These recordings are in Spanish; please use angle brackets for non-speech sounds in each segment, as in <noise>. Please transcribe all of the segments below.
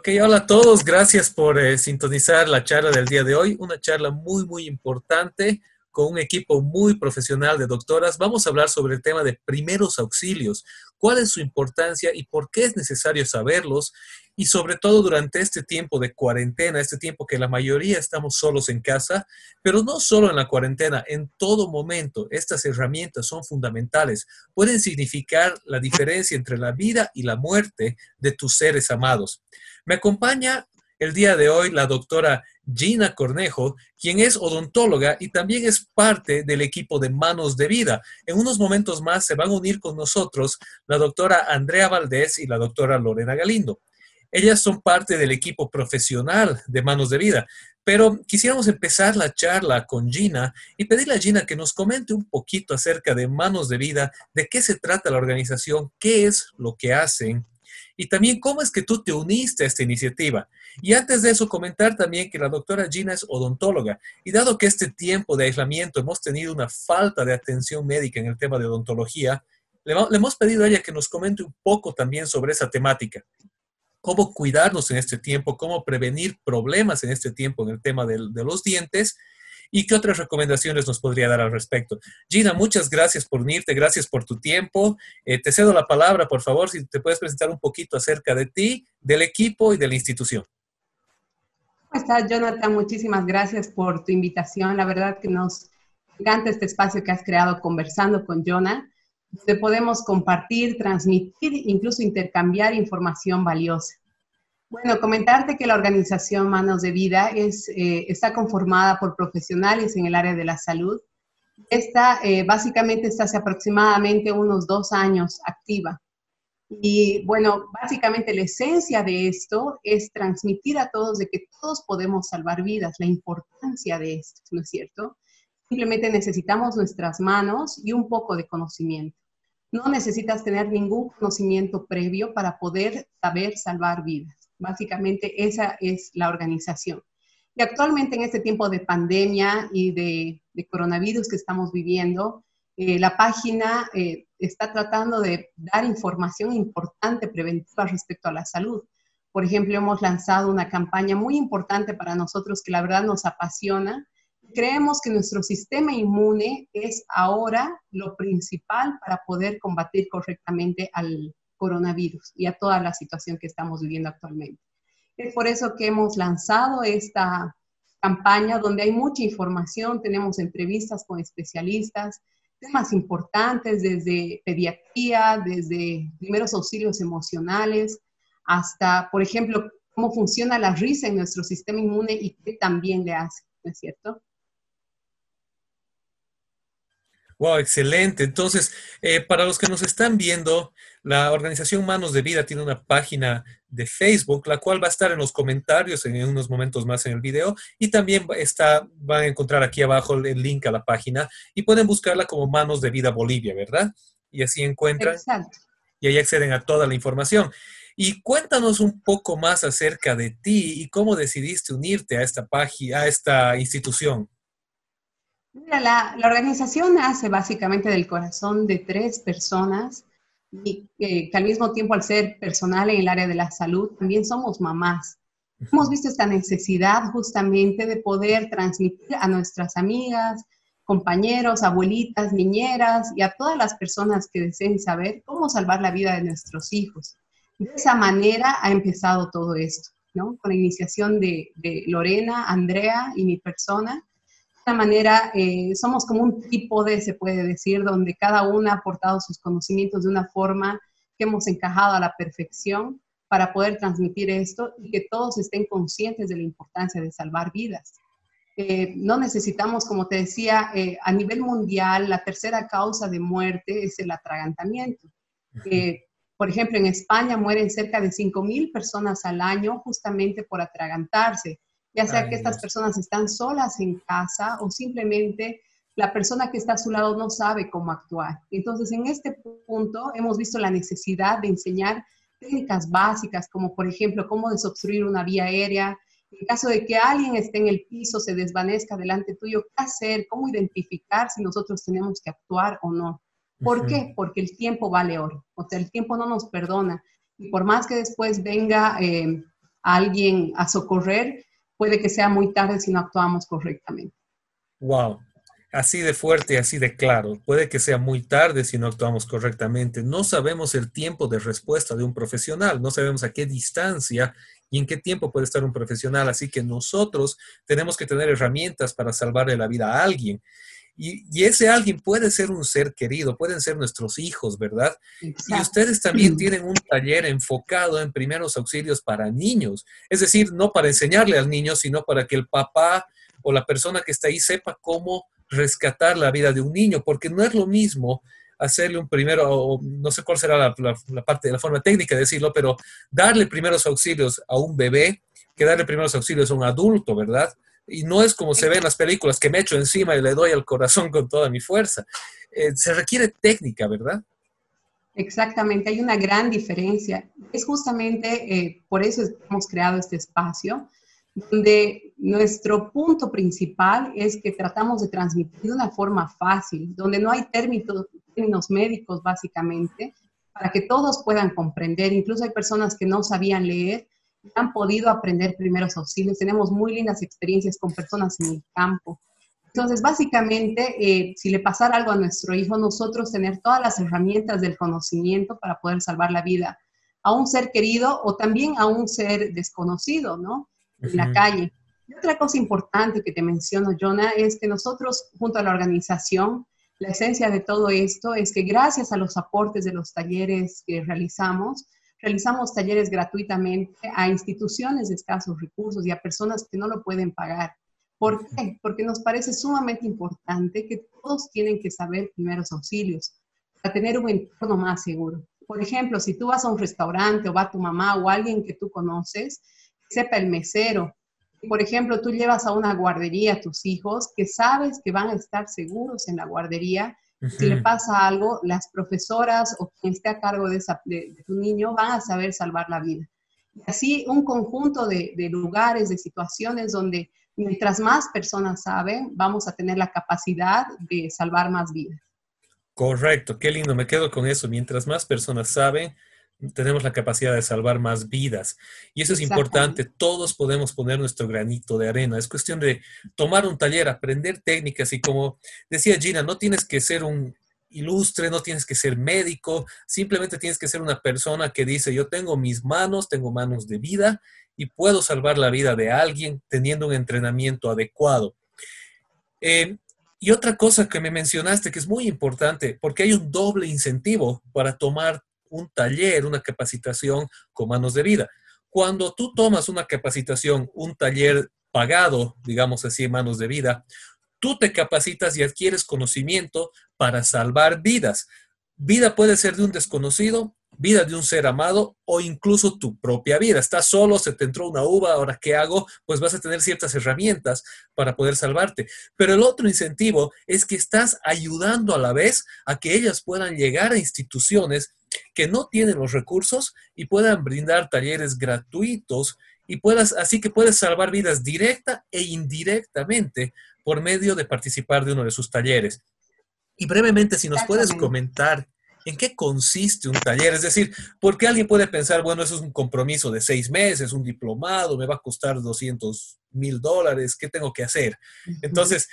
Ok, hola a todos, gracias por eh, sintonizar la charla del día de hoy, una charla muy, muy importante con un equipo muy profesional de doctoras. Vamos a hablar sobre el tema de primeros auxilios, cuál es su importancia y por qué es necesario saberlos y sobre todo durante este tiempo de cuarentena, este tiempo que la mayoría estamos solos en casa, pero no solo en la cuarentena, en todo momento estas herramientas son fundamentales, pueden significar la diferencia entre la vida y la muerte de tus seres amados. Me acompaña el día de hoy la doctora Gina Cornejo, quien es odontóloga y también es parte del equipo de Manos de Vida. En unos momentos más se van a unir con nosotros la doctora Andrea Valdés y la doctora Lorena Galindo. Ellas son parte del equipo profesional de Manos de Vida, pero quisiéramos empezar la charla con Gina y pedirle a Gina que nos comente un poquito acerca de Manos de Vida, de qué se trata la organización, qué es lo que hacen y también cómo es que tú te uniste a esta iniciativa. Y antes de eso, comentar también que la doctora Gina es odontóloga y dado que este tiempo de aislamiento hemos tenido una falta de atención médica en el tema de odontología, le, hemos pedido a ella que nos comente un poco también sobre esa temática. Cómo cuidarnos en este tiempo, cómo prevenir problemas en este tiempo en el tema de los dientes ¿Y qué otras recomendaciones nos podría dar al respecto? Gina, muchas gracias por unirte, gracias por tu tiempo. Eh, te cedo la palabra, por favor, si te puedes presentar un poquito acerca de ti, del equipo y de la institución. ¿Cómo estás, Jonathan? Muchísimas gracias por tu invitación. La verdad que nos encanta este espacio que has creado conversando con Jonah, donde podemos compartir, transmitir, incluso intercambiar información valiosa. Bueno, comentarte que la organización Manos de Vida es, eh, está conformada por profesionales en el área de la salud. Esta eh, básicamente está hace aproximadamente unos dos años activa. Y bueno, básicamente la esencia de esto es transmitir a todos de que todos podemos salvar vidas, la importancia de esto, ¿no es cierto? Simplemente necesitamos nuestras manos y un poco de conocimiento. No necesitas tener ningún conocimiento previo para poder saber salvar vidas. Básicamente esa es la organización. Y actualmente en este tiempo de pandemia y de, coronavirus que estamos viviendo, eh, la página eh, está tratando de dar información importante preventiva respecto a la salud. Por ejemplo, hemos lanzado una campaña muy importante para nosotros que la verdad nos apasiona. Creemos que nuestro sistema inmune es ahora lo principal para poder combatir correctamente al, coronavirus y a toda la situación que estamos viviendo actualmente. Es por eso que hemos lanzado esta campaña donde hay mucha información, tenemos entrevistas con especialistas, temas importantes desde pediatría, desde primeros auxilios emocionales, hasta, por ejemplo, cómo funciona la risa en nuestro sistema inmune y qué también le hace, ¿no es cierto? Wow, excelente. Entonces, eh, para los que nos están viendo, la organización Manos de Vida tiene una página de Facebook, la cual va a estar en los comentarios en unos momentos más en el video y también está, van a encontrar aquí abajo el link a la página y pueden buscarla como Manos de Vida Bolivia, ¿verdad? Y así encuentran y ahí acceden a toda la información. Y cuéntanos un poco más acerca de ti y cómo decidiste unirte a esta página, a esta institución. Mira, la, organización nace básicamente del corazón de tres personas y que al mismo tiempo al ser personal en el área de la salud, también somos mamás. Hemos visto esta necesidad justamente de poder transmitir a nuestras amigas, compañeros, abuelitas, niñeras y a todas las personas que deseen saber cómo salvar la vida de nuestros hijos. De esa manera ha empezado todo esto, ¿no? Con la iniciación de, de Lorena, Andrea y mi persona, manera eh, somos como un tipo de, se puede decir, donde cada una ha aportado sus conocimientos de una forma que hemos encajado a la perfección para poder transmitir esto y que todos estén conscientes de la importancia de salvar vidas. Eh, no necesitamos, como te decía, eh, a nivel mundial, la tercera causa de muerte es el atragantamiento. por ejemplo, en España mueren cerca de 5.000 personas al año justamente por atragantarse ya sea que estas personas están solas en casa o simplemente la persona que está a su lado no sabe cómo actuar. Entonces, en este punto hemos visto la necesidad de enseñar técnicas básicas, como por ejemplo cómo desobstruir una vía aérea, en caso de que alguien esté en el piso, se desvanezca delante tuyo, ¿qué hacer? ¿Cómo identificar si nosotros tenemos que actuar o no? ¿Por qué? Porque el tiempo vale oro, o sea, el tiempo no nos perdona. Y por más que después venga... Eh, alguien a socorrer, puede que sea muy tarde si no actuamos correctamente. Wow, así de fuerte, así de claro. Puede que sea muy tarde si no actuamos correctamente. No sabemos el tiempo de respuesta de un profesional, no sabemos a qué distancia y en qué tiempo puede estar un profesional. Así que nosotros tenemos que tener herramientas para salvarle la vida a alguien. Y, ese alguien puede ser un ser querido, pueden ser nuestros hijos, ¿verdad? Y ustedes también tienen un taller enfocado en primeros auxilios para niños. Es decir, no para enseñarle al niño, sino para que el papá o la persona que está ahí sepa cómo rescatar la vida de un niño, porque no es lo mismo hacerle un primero, no sé cuál será la, la, parte, la forma técnica de decirlo, pero darle primeros auxilios a un bebé que darle primeros auxilios a un adulto, ¿verdad? Y no es como se ve en las películas, que me echo encima y le doy al corazón con toda mi fuerza. Eh, se requiere técnica, ¿verdad? Exactamente, hay una gran diferencia. Es justamente eh, por eso hemos creado este espacio, donde nuestro punto principal es que tratamos de transmitir de una forma fácil, donde no hay términos, términos médicos básicamente, para que todos puedan comprender. Incluso hay personas que no sabían leer han podido aprender primeros auxilios. Tenemos muy lindas experiencias con personas en el campo. Entonces, básicamente, eh, si le pasara algo a nuestro hijo, nosotros tener todas las herramientas del conocimiento para poder salvar la vida a un ser querido o también a un ser desconocido, ¿no? En la calle. Y otra cosa importante que te menciono, Jonah, es que nosotros, junto a la organización, la esencia de todo esto es que gracias a los aportes de los talleres que realizamos, Realizamos talleres gratuitamente a instituciones de escasos recursos y a personas que no lo pueden pagar. ¿Por qué? Porque nos parece sumamente importante que todos tienen que saber primeros auxilios para tener un entorno más seguro. Por ejemplo, si tú vas a un restaurante o va tu mamá o alguien que tú conoces, sepa el mesero. Por ejemplo, tú llevas a una guardería a tus hijos que sabes que van a estar seguros en la guardería si le pasa algo, las profesoras o quien esté a cargo de, tu niño van a saber salvar la vida. Y así un conjunto de, de lugares, de situaciones donde mientras más personas saben, vamos a tener la capacidad de salvar más vidas. Correcto, qué lindo, me quedo con eso. Mientras más personas saben, tenemos la capacidad de salvar más vidas. Y eso es importante, todos podemos poner nuestro granito de arena. Es cuestión de tomar un taller, aprender técnicas y como decía Gina, no tienes que ser un ilustre, no tienes que ser médico, simplemente tienes que ser una persona que dice, yo tengo mis manos, tengo manos de vida y puedo salvar la vida de alguien teniendo un entrenamiento adecuado. Eh, y otra cosa que me mencionaste que es muy importante, porque hay un doble incentivo para tomar un taller, una capacitación con manos de vida. Cuando tú tomas una capacitación, un taller pagado, digamos así, en manos de vida, tú te capacitas y adquieres conocimiento para salvar vidas. Vida puede ser de un desconocido, vida de un ser amado o incluso tu propia vida. Estás solo, se te entró una uva, ahora qué hago? Pues vas a tener ciertas herramientas para poder salvarte. Pero el otro incentivo es que estás ayudando a la vez a que ellas puedan llegar a instituciones que no tienen los recursos y puedan brindar talleres gratuitos y puedas, así que puedes salvar vidas directa e indirectamente por medio de participar de uno de sus talleres. Y brevemente, si nos puedes comentar en qué consiste un taller, es decir, porque alguien puede pensar, bueno, eso es un compromiso de seis meses, un diplomado, me va a costar 200 mil dólares, ¿qué tengo que hacer? Entonces,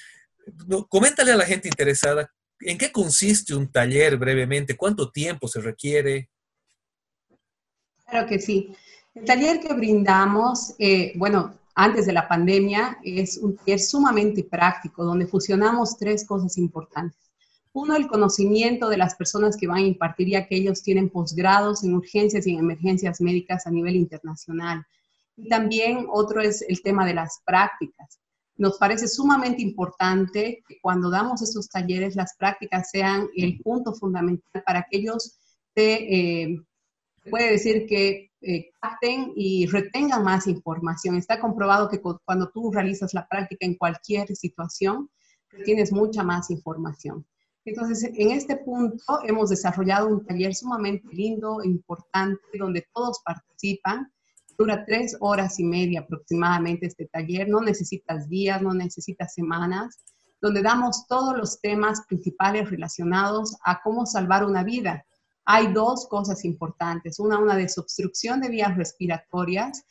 coméntale a la gente interesada ¿En qué consiste un taller brevemente? ¿Cuánto tiempo se requiere? Claro que sí. El taller que brindamos, eh, bueno, antes de la pandemia, es un taller sumamente práctico, donde fusionamos tres cosas importantes. Uno, el conocimiento de las personas que van a impartir, ya que ellos tienen posgrados en urgencias y en emergencias médicas a nivel internacional. Y también otro es el tema de las prácticas. Nos parece sumamente importante que cuando damos estos talleres las prácticas sean el punto fundamental para que ellos se, eh, puede decir que eh, capten y retengan más información. Está comprobado que cuando tú realizas la práctica en cualquier situación, tienes mucha más información. Entonces, en este punto hemos desarrollado un taller sumamente lindo, importante, donde todos participan Dura tres horas y media aproximadamente este taller. No necesitas días, no necesitas semanas, donde damos todos los temas principales relacionados a cómo salvar una vida. Hay dos cosas importantes. Una, una desobstrucción de vías respiratorias.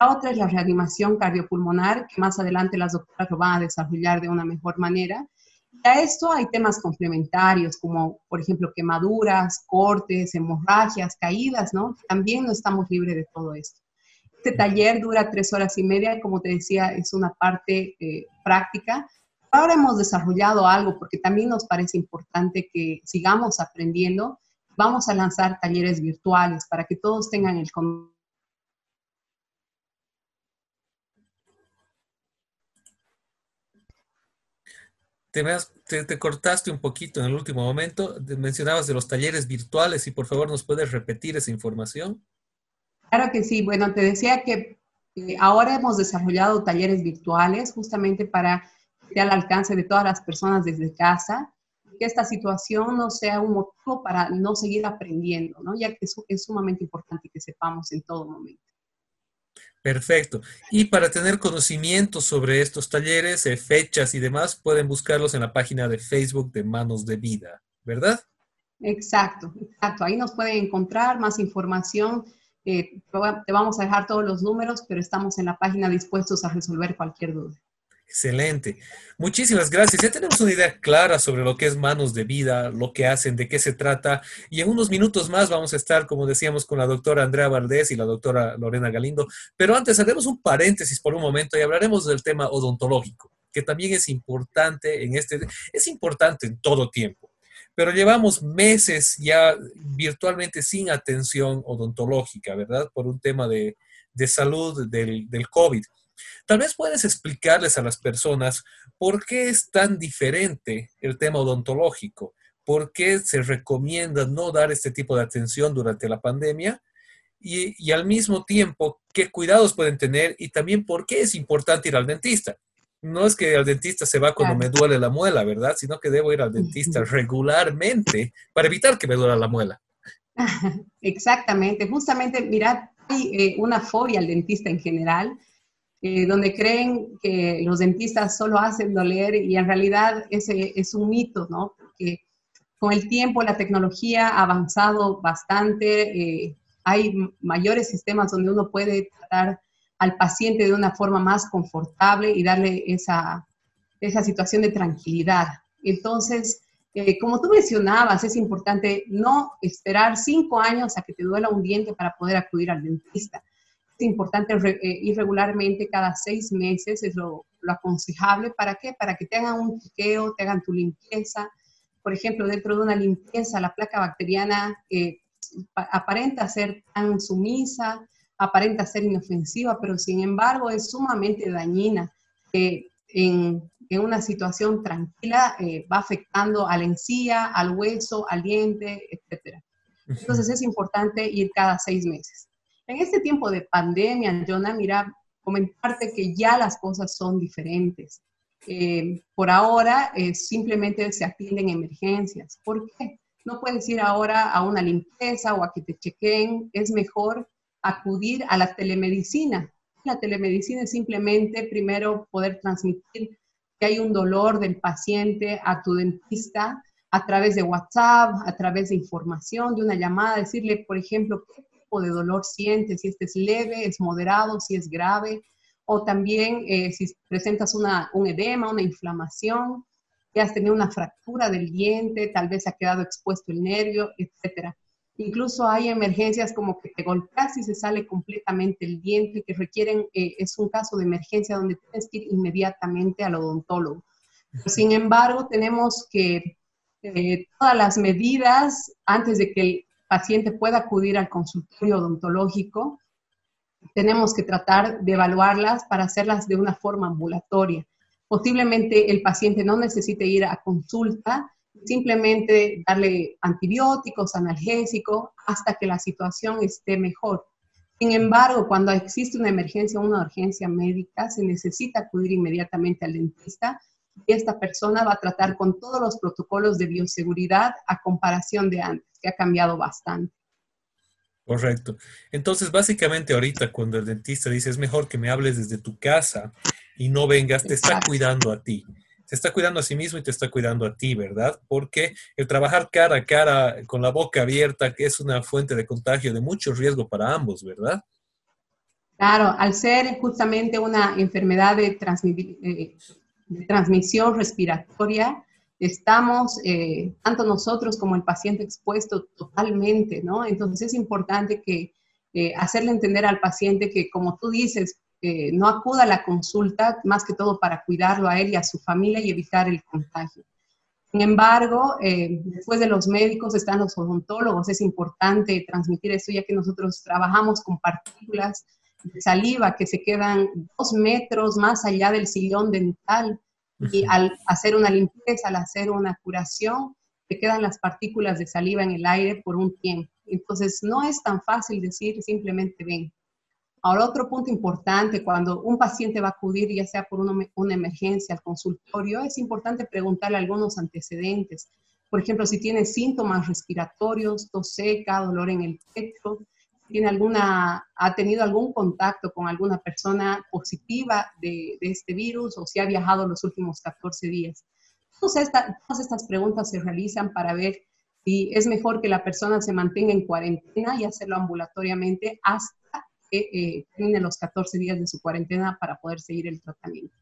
La otra es la reanimación cardiopulmonar, que más adelante las doctoras lo van a desarrollar de una mejor manera. Y a esto hay temas complementarios, como por ejemplo quemaduras, cortes, hemorragias, caídas, ¿no? También no estamos libres de todo esto. Este taller dura tres horas y media, como te decía, es una parte eh, práctica. Ahora hemos desarrollado algo porque también nos parece importante que sigamos aprendiendo. Vamos a lanzar talleres virtuales para que todos tengan el te, te, cortaste un poquito en el último momento. Mencionabas de los talleres virtuales y por favor nos puedes repetir esa información. Claro que sí. Bueno, te decía que eh, ahora hemos desarrollado talleres virtuales justamente para que al alcance de todas las personas desde casa, que esta situación no sea un motivo para no seguir aprendiendo, ¿no? ya que eso es sumamente importante que sepamos en todo momento. Perfecto. Y para tener conocimiento sobre estos talleres, eh, fechas y demás, pueden buscarlos en la página de Facebook de Manos de Vida, ¿verdad? Exacto, exacto. Ahí nos pueden encontrar más información. Eh, te vamos a dejar todos los números, pero estamos en la página dispuestos a resolver cualquier duda. Excelente. Muchísimas gracias. Ya tenemos una idea clara sobre lo que es manos de vida, lo que hacen, de qué se trata. Y en unos minutos más vamos a estar, como decíamos, con la doctora Andrea Valdés y la doctora Lorena Galindo. Pero antes haremos un paréntesis por un momento y hablaremos del tema odontológico, que también es importante en este, es importante en todo tiempo. Pero llevamos meses ya virtualmente sin atención odontológica, ¿verdad? Por un tema de, salud del, del COVID. Tal vez puedes explicarles a las personas por qué es tan diferente el tema odontológico, por qué se recomienda no dar este tipo de atención durante la pandemia y, al mismo tiempo qué cuidados pueden tener y también por qué es importante ir al dentista. No es que al dentista se va cuando me duele la muela, ¿verdad? Sino que debo ir al dentista regularmente para evitar que me duela la muela. <laughs> Exactamente, justamente, mirad, hay eh, una fobia al dentista en general eh, donde creen que los dentistas solo hacen doler y en realidad ese es un mito, ¿no? Porque con el tiempo la tecnología ha avanzado bastante, eh, hay mayores sistemas donde uno puede tratar al paciente de una forma más confortable y darle esa, esa situación de tranquilidad. Entonces, eh, como tú mencionabas, es importante no esperar cinco años a que te duela un diente para poder acudir al dentista es importante eh, ir regularmente cada seis meses, es lo, aconsejable. ¿Para qué? Para que te hagan un chequeo, te hagan tu limpieza. Por ejemplo, dentro de una limpieza, la placa bacteriana eh, aparenta ser tan sumisa, aparenta ser inofensiva, pero sin embargo es sumamente dañina. Eh, en, en, una situación tranquila va afectando a la encía, al hueso, al diente, etc. Entonces es importante ir cada seis meses. En este tiempo de pandemia, Jonah, mira, comentarte que ya las cosas son diferentes. Eh, por ahora eh, simplemente se atienden emergencias. ¿Por qué? No puedes ir ahora a una limpieza o a que te chequeen. Es mejor acudir a la telemedicina. La telemedicina es simplemente primero poder transmitir que hay un dolor del paciente a tu dentista a través de WhatsApp, a través de información, de una llamada, decirle, por ejemplo, qué de dolor sientes, si este es leve, es moderado, si es grave, o también eh, si presentas una, un edema, una inflamación, que has tenido una fractura del diente, tal vez ha quedado expuesto el nervio, etc. Incluso hay emergencias como que te golpeas y se sale completamente el diente, que requieren, eh, es un caso de emergencia donde tienes que ir inmediatamente al odontólogo. Sin embargo, tenemos que eh, todas las medidas antes de que el paciente pueda acudir al consultorio odontológico, tenemos que tratar de evaluarlas para hacerlas de una forma ambulatoria. Posiblemente el paciente no necesite ir a consulta, simplemente darle antibióticos, analgésicos, hasta que la situación esté mejor. Sin embargo, cuando existe una emergencia o una urgencia médica, se necesita acudir inmediatamente al dentista y esta persona va a tratar con todos los protocolos de bioseguridad a comparación de antes ha cambiado bastante. Correcto. Entonces, básicamente ahorita cuando el dentista dice es mejor que me hables desde tu casa y no vengas, te está cuidando a ti. Se está cuidando a sí mismo y te está cuidando a ti, ¿verdad? Porque el trabajar cara a cara con la boca abierta es una fuente de contagio de mucho riesgo para ambos, ¿verdad? Claro, al ser justamente una enfermedad de, eh, transmisión respiratoria, estamos, eh, tanto nosotros como el paciente, expuesto totalmente, ¿no? Entonces es importante que eh, hacerle entender al paciente que, como tú dices, no acuda a la consulta, más que todo para cuidarlo a él y a su familia y evitar el contagio. Sin embargo, después de los médicos están los odontólogos. Es importante transmitir esto ya que nosotros trabajamos con partículas de saliva que se quedan dos metros más allá del sillón dental y al hacer una limpieza, al hacer una curación, se quedan las partículas de saliva en el aire por un tiempo. Entonces, no es tan fácil decir simplemente ven. Ahora, otro punto importante, cuando un paciente va a acudir, ya sea por una, emergencia al consultorio, es importante preguntarle algunos antecedentes. Por ejemplo, si tiene síntomas respiratorios, tos seca, dolor en el pecho, tiene alguna, ha tenido algún contacto con alguna persona positiva de, este virus o si ha viajado los últimos 14 días. Todas, todas estas preguntas se realizan para ver si es mejor que la persona se mantenga en cuarentena y hacerlo ambulatoriamente hasta que eh, termine los 14 días de su cuarentena para poder seguir el tratamiento.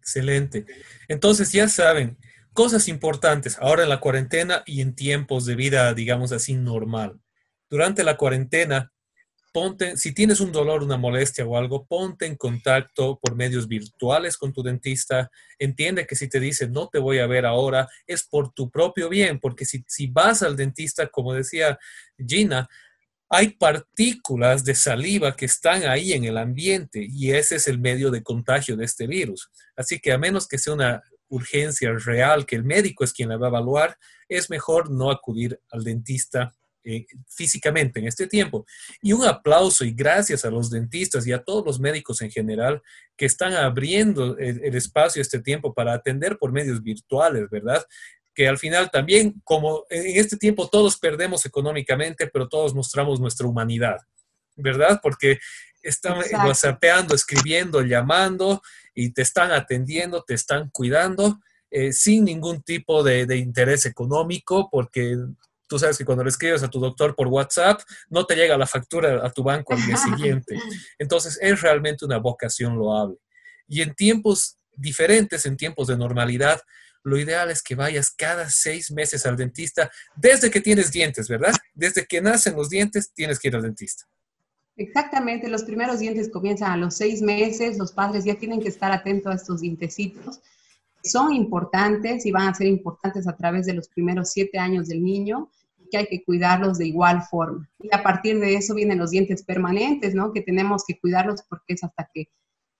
Excelente. Entonces ya saben, cosas importantes ahora en la cuarentena y en tiempos de vida, digamos así, normal durante la cuarentena, ponte, si tienes un dolor, una molestia o algo, ponte en contacto por medios virtuales con tu dentista. Entiende que si te dice no te voy a ver ahora, es por tu propio bien, porque si, si vas al dentista, como decía Gina, hay partículas de saliva que están ahí en el ambiente y ese es el medio de contagio de este virus. Así que a menos que sea una urgencia real, que el médico es quien la va a evaluar, es mejor no acudir al dentista eh, físicamente en este tiempo. Y un aplauso y gracias a los dentistas y a todos los médicos en general que están abriendo el, el espacio este tiempo para atender por medios virtuales, ¿verdad? Que al final también, como en este tiempo todos perdemos económicamente, pero todos mostramos nuestra humanidad, ¿verdad? Porque están whatsappeando, escribiendo, llamando y te están atendiendo, te están cuidando. Eh, sin ningún tipo de, de, interés económico, porque tú sabes que cuando le escribes a tu doctor por WhatsApp, no te llega la factura a tu banco al día <laughs> siguiente. Entonces, es realmente una vocación loable. Y en tiempos diferentes, en tiempos de normalidad, lo ideal es que vayas cada seis meses al dentista desde que tienes dientes, ¿verdad? Desde que nacen los dientes, tienes que ir al dentista. Exactamente, los primeros dientes comienzan a los seis meses, los padres ya tienen que estar atentos a estos dientecitos. Son importantes y van a ser importantes a través de los primeros siete años del niño que hay que cuidarlos de igual forma. Y a partir de eso vienen los dientes permanentes, ¿no? Que tenemos que cuidarlos porque es hasta que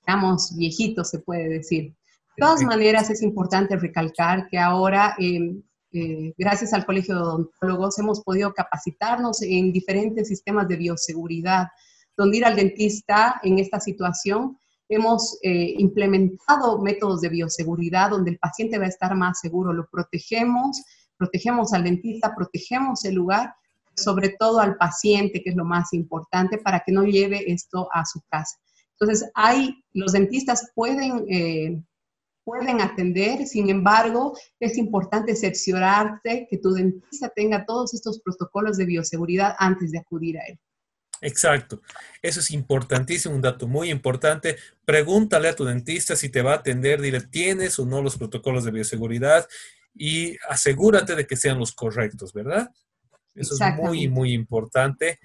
estamos viejitos, se puede decir. Todas maneras, es importante recalcar que ahora, em, eh, gracias al Colegio de Odontólogos, hemos podido capacitarnos en diferentes sistemas de bioseguridad, donde ir al dentista en esta situación hemos eh, implementado métodos de bioseguridad donde el paciente va a estar más seguro, lo protegemos protegemos al dentista, protegemos el lugar, sobre todo al paciente, que es lo más importante, para que no lleve esto a su casa. Entonces, hay, los dentistas pueden, eh, pueden atender, sin embargo, es importante cerciorarte que tu dentista tenga todos estos protocolos de bioseguridad antes de acudir a él. Exacto. Eso es importantísimo, un dato muy importante. Pregúntale a tu dentista si te va a atender, dile, ¿tienes o no los protocolos de bioseguridad? y asegúrate de que sean los correctos, ¿verdad? Eso es muy, muy importante.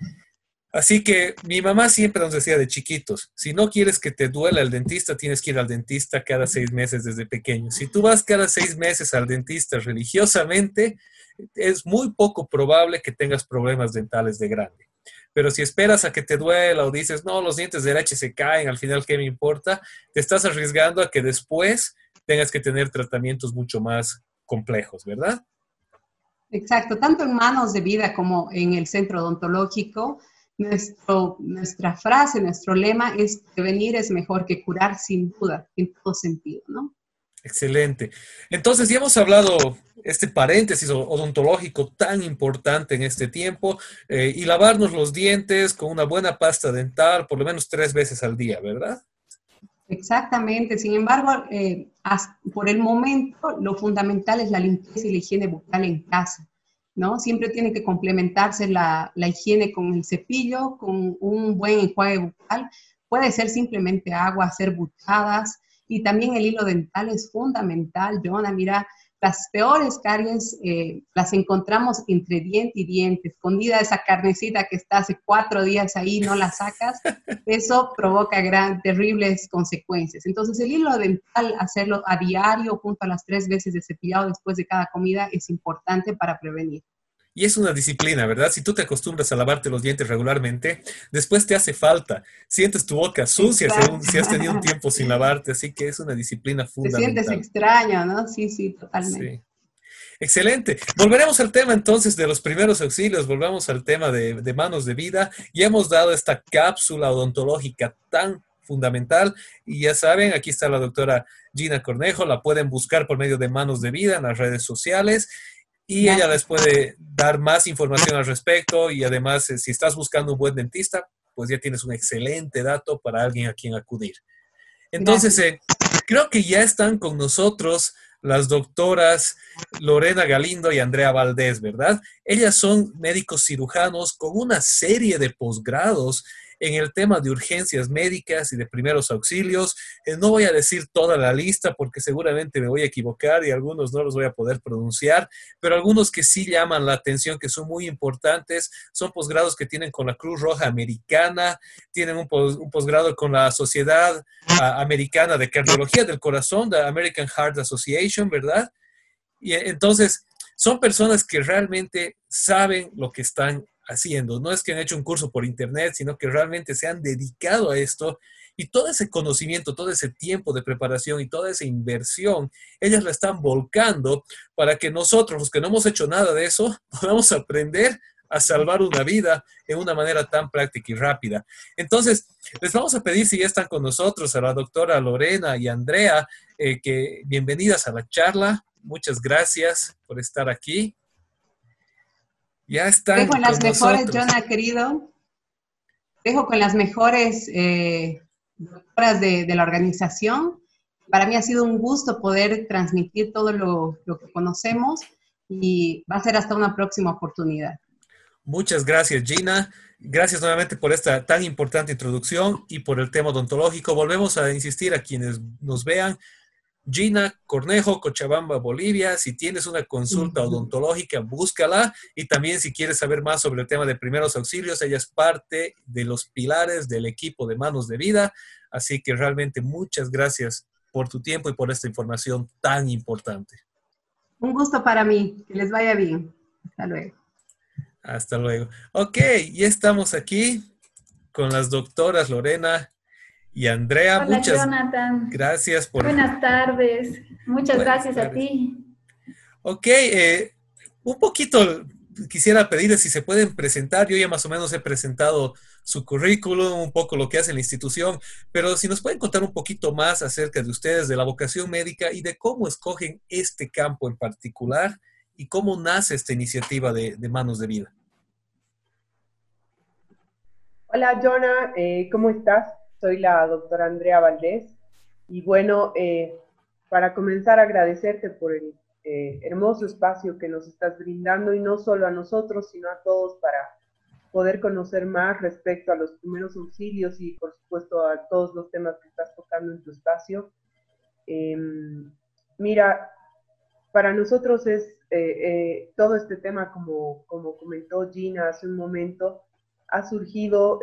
Así que mi mamá siempre nos decía de chiquitos, si no quieres que te duela el dentista, tienes que ir al dentista cada seis meses desde pequeño. Si tú vas cada seis meses al dentista religiosamente, es muy poco probable que tengas problemas dentales de grande. Pero si esperas a que te duela o dices, no, los dientes de leche se caen, al final, ¿qué me importa? Te estás arriesgando a que después tengas que tener tratamientos mucho más complejos, ¿verdad? Exacto, tanto en manos de vida como en el centro odontológico, nuestro, nuestra frase, nuestro lema es prevenir es mejor que curar sin duda, en todo sentido, ¿no? Excelente. Entonces, ya hemos hablado este paréntesis odontológico tan importante en este tiempo eh, y lavarnos los dientes con una buena pasta dental por lo menos tres veces al día, ¿verdad? Exactamente, sin embargo, eh, por el momento lo fundamental es la limpieza y la higiene bucal en casa, ¿no? Siempre tiene que complementarse la, la higiene con el cepillo, con un buen enjuague bucal, puede ser simplemente agua, hacer buchadas. Y también el hilo dental es fundamental, Jonah, mira, las peores caries eh, las encontramos entre diente y diente, escondida esa carnecita que está hace cuatro días ahí, no la sacas, <laughs> eso provoca gran, terribles consecuencias. Entonces el hilo dental, hacerlo a diario junto a las tres veces de cepillado después de cada comida es importante para prevenir. Y es una disciplina, ¿verdad? Si tú te acostumbras a lavarte los dientes regularmente, después te hace falta. Sientes tu boca sucia si has tenido un tiempo sin <laughs> lavarte, así que es una disciplina fundamental. Te sientes extraño, ¿no? Sí, sí, totalmente. Sí. Excelente. Volveremos al tema entonces de los primeros auxilios, volvamos al tema de, de manos de vida. Ya hemos dado esta cápsula odontológica tan fundamental. Y ya saben, aquí está la doctora Gina Cornejo, la pueden buscar por medio de Manos de Vida en las redes sociales y ella les puede dar más información al respecto y además eh, si estás buscando un buen dentista, pues ya tienes un excelente dato para alguien a quien acudir. Entonces, eh, creo que ya están con nosotros las doctoras Lorena Galindo y Andrea Valdés, ¿verdad? Ellas son médicos cirujanos con una serie de posgrados en el tema de urgencias médicas y de primeros auxilios. Eh, no voy a decir toda la lista porque seguramente me voy a equivocar y algunos no los voy a poder pronunciar, pero algunos que sí llaman la atención, que son muy importantes, son posgrados que tienen con la Cruz Roja Americana, tienen un, posgrado con la Sociedad ah, Americana de Cardiología del Corazón, la American Heart Association, ¿verdad? Y entonces, son personas que realmente saben lo que están haciendo. No es que han hecho un curso por internet, sino que realmente se han dedicado a esto y todo ese conocimiento, todo ese tiempo de preparación y toda esa inversión, ellas la están volcando para que nosotros, los que no hemos hecho nada de eso, <laughs> podamos aprender a salvar una vida en una manera tan práctica y rápida. Entonces, les vamos a pedir si ya están con nosotros a la doctora Lorena y Andrea, eh, que bienvenidas a la charla. Muchas gracias por estar aquí. Ya están. Dejo las mejores, Jonah, querido. Dejo con las mejores eh, doctoras de, la organización. Para mí ha sido un gusto poder transmitir todo lo, lo que conocemos y va a ser hasta una próxima oportunidad. Muchas gracias, Gina. Gracias nuevamente por esta tan importante introducción y por el tema odontológico. Volvemos a insistir a quienes nos vean. Gina Cornejo, Cochabamba, Bolivia. Si tienes una consulta odontológica, búscala. Y también si quieres saber más sobre el tema de primeros auxilios, ella es parte de los pilares del equipo de Manos de Vida. Así que realmente muchas gracias por tu tiempo y por esta información tan importante. Un gusto para mí. Que les vaya bien. Hasta luego. Hasta luego. Ok, ya estamos aquí con las doctoras Lorena y Andrea, Hola, muchas Jonathan. gracias por... Buenas tardes, muchas gracias a ti. Ok, eh, un poquito quisiera pedirles si se pueden presentar. Yo ya más o menos he presentado su currículum, un poco lo que hace la institución, pero si nos pueden contar un poquito más acerca de ustedes, de la vocación médica y de cómo escogen este campo en particular y cómo nace esta iniciativa de, Manos de Vida. Hola, Jonah, eh, ¿cómo estás? Soy la doctora Andrea Valdés. Y bueno, eh, para comenzar, agradecerte por el eh, hermoso espacio que nos estás brindando y no solo a nosotros, sino a todos para poder conocer más respecto a los primeros auxilios y por supuesto a todos los temas que estás tocando en tu espacio. Em, mira, para nosotros es eh, todo este tema, como, como comentó Gina hace un momento, ha surgido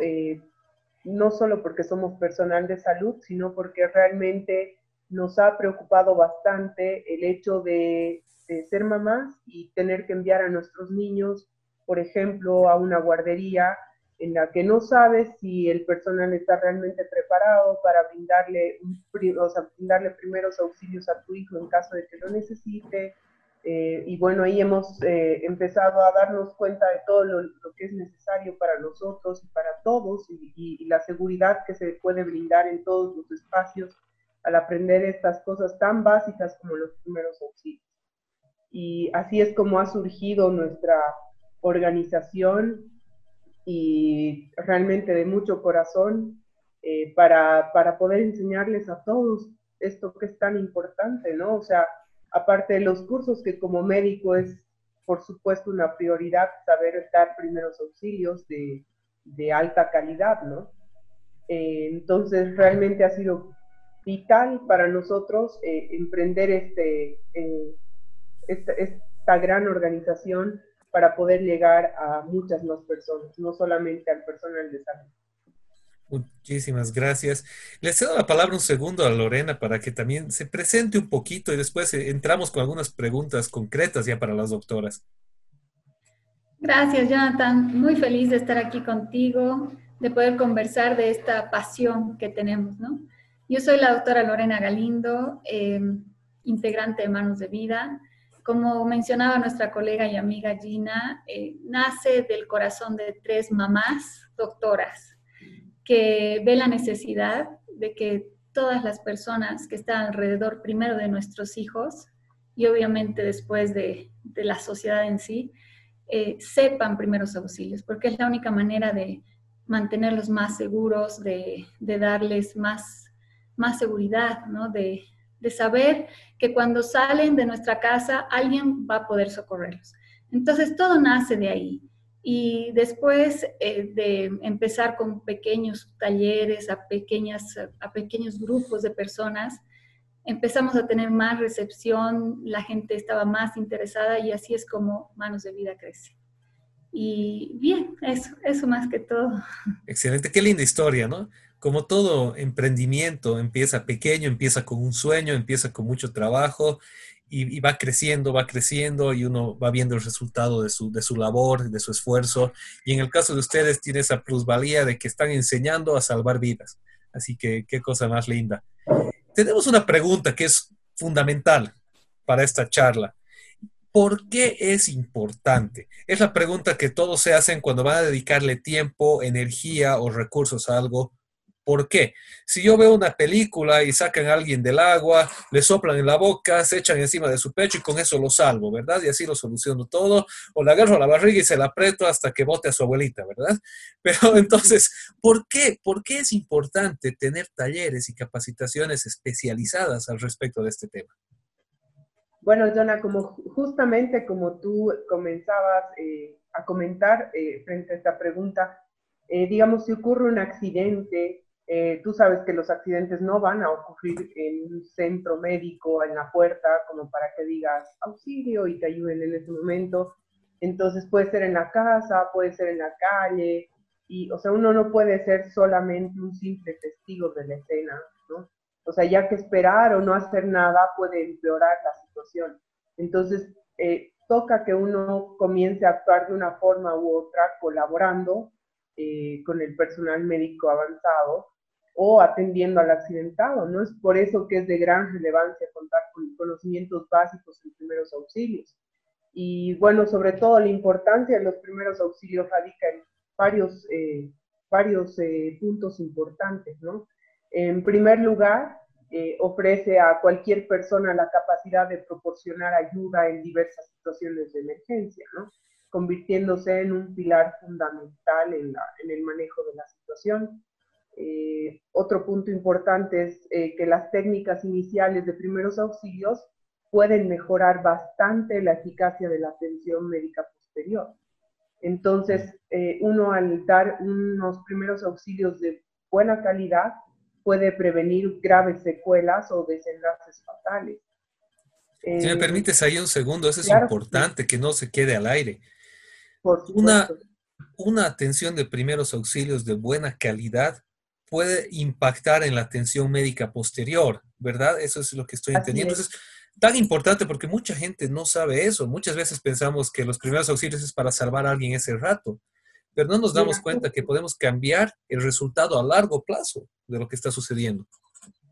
no solo porque somos personal de salud, sino porque realmente nos ha preocupado bastante el hecho de, ser mamás y tener que enviar a nuestros niños, por ejemplo, a una guardería en la que no sabes si el personal está realmente preparado para brindarle, o brindarle primeros auxilios a tu hijo en caso de que lo necesite, eh, y bueno, ahí hemos eh, empezado a darnos cuenta de todo lo, que es necesario para nosotros y para todos y, la seguridad que se puede brindar en todos los espacios al aprender estas cosas tan básicas como los primeros auxilios. Y así es como ha surgido nuestra organización y realmente de mucho corazón eh, para, para poder enseñarles a todos esto que es tan importante, ¿no? O sea, aparte de los cursos que como médico es, por supuesto, una prioridad saber dar primeros auxilios de, alta calidad, ¿no? Eh, entonces, realmente ha sido vital para nosotros eh, emprender este, esta, esta gran organización para poder llegar a muchas más personas, no solamente al personal de salud. Muchísimas gracias. Le cedo la palabra un segundo a Lorena para que también se presente un poquito y después eh, entramos con algunas preguntas concretas ya para las doctoras. Gracias, Jonathan. Muy feliz de estar aquí contigo, de poder conversar de esta pasión que tenemos, ¿no? Yo soy la doctora Lorena Galindo, em, integrante de Manos de Vida. Como mencionaba nuestra colega y amiga Gina, eh, nace del corazón de tres mamás doctoras que ve la necesidad de que todas las personas que están alrededor, primero de nuestros hijos y obviamente después de, la sociedad en sí, eh, sepan primeros auxilios, porque es la única manera de mantenerlos más seguros, de, darles más, más seguridad, ¿no? de, de saber que cuando salen de nuestra casa alguien va a poder socorrerlos. Entonces todo nace de ahí. Y después eh, de empezar con pequeños talleres a, pequeñas, a pequeños grupos de personas, empezamos a tener más recepción, la gente estaba más interesada y así es como Manos de Vida crece. Y bien, eso, eso más que todo. <laughs> Excelente, qué linda historia, ¿no? Como todo emprendimiento, empieza pequeño, empieza con un sueño, empieza con mucho trabajo y, va creciendo, va creciendo y uno va viendo el resultado de su, de su labor, de su esfuerzo. Y en el caso de ustedes tiene esa plusvalía de que están enseñando a salvar vidas. Así que qué cosa más linda. Tenemos una pregunta que es fundamental para esta charla. ¿Por qué es importante? Es la pregunta que todos se hacen cuando van a dedicarle tiempo, energía o recursos a algo ¿Por qué? Si yo veo una película y sacan a alguien del agua, le soplan en la boca, se echan encima de su pecho y con eso lo salvo, ¿verdad? Y así lo soluciono todo. O le agarro a la barriga y se la aprieto hasta que bote a su abuelita, ¿verdad? <laughs> Pero <laughs> entonces, ¿por qué? ¿Por qué es importante tener talleres y capacitaciones especializadas al respecto de este tema? Bueno, Jonah, como justamente como tú comenzabas eh, a comentar eh, frente a esta pregunta, eh, digamos, si ocurre un accidente, eh, tú sabes que los accidentes no van a ocurrir en un centro médico, en la puerta, como para que digas auxilio y te ayuden en ese momento. Entonces puede ser en la casa, puede ser en la calle, y, o sea, uno no puede ser solamente un simple testigo de la escena, ¿no? O sea, ya que esperar o no hacer nada puede empeorar la situación. Entonces, eh, toca que uno comience a actuar de una forma u otra, colaborando eh, con el personal médico avanzado o atendiendo al accidentado. No es por eso que es de gran relevancia contar con conocimientos básicos en primeros auxilios. Y bueno, sobre todo la importancia de los primeros auxilios radica en varios, eh, varios eh, puntos importantes, ¿no? En primer lugar, eh, ofrece a cualquier persona la capacidad de proporcionar ayuda en diversas situaciones de emergencia, ¿no? convirtiéndose en un pilar fundamental en, en el manejo de la situación. Eh, otro punto importante es eh, que las técnicas iniciales de primeros auxilios pueden mejorar bastante la eficacia de la atención médica posterior. Entonces, eh, uno al dar unos primeros auxilios de buena calidad puede prevenir graves secuelas o desenlaces fatales. Si me permites ahí un segundo, eso es importante, que no se quede al aire. Por una, una atención de primeros auxilios de buena calidad puede impactar en la atención médica posterior, ¿verdad? Eso es lo que estoy entendiendo. Es. tan importante porque mucha gente no sabe eso. Muchas veces pensamos que los primeros auxilios es para salvar a alguien ese rato, pero no nos damos cuenta que podemos cambiar el resultado a largo plazo de lo que está sucediendo.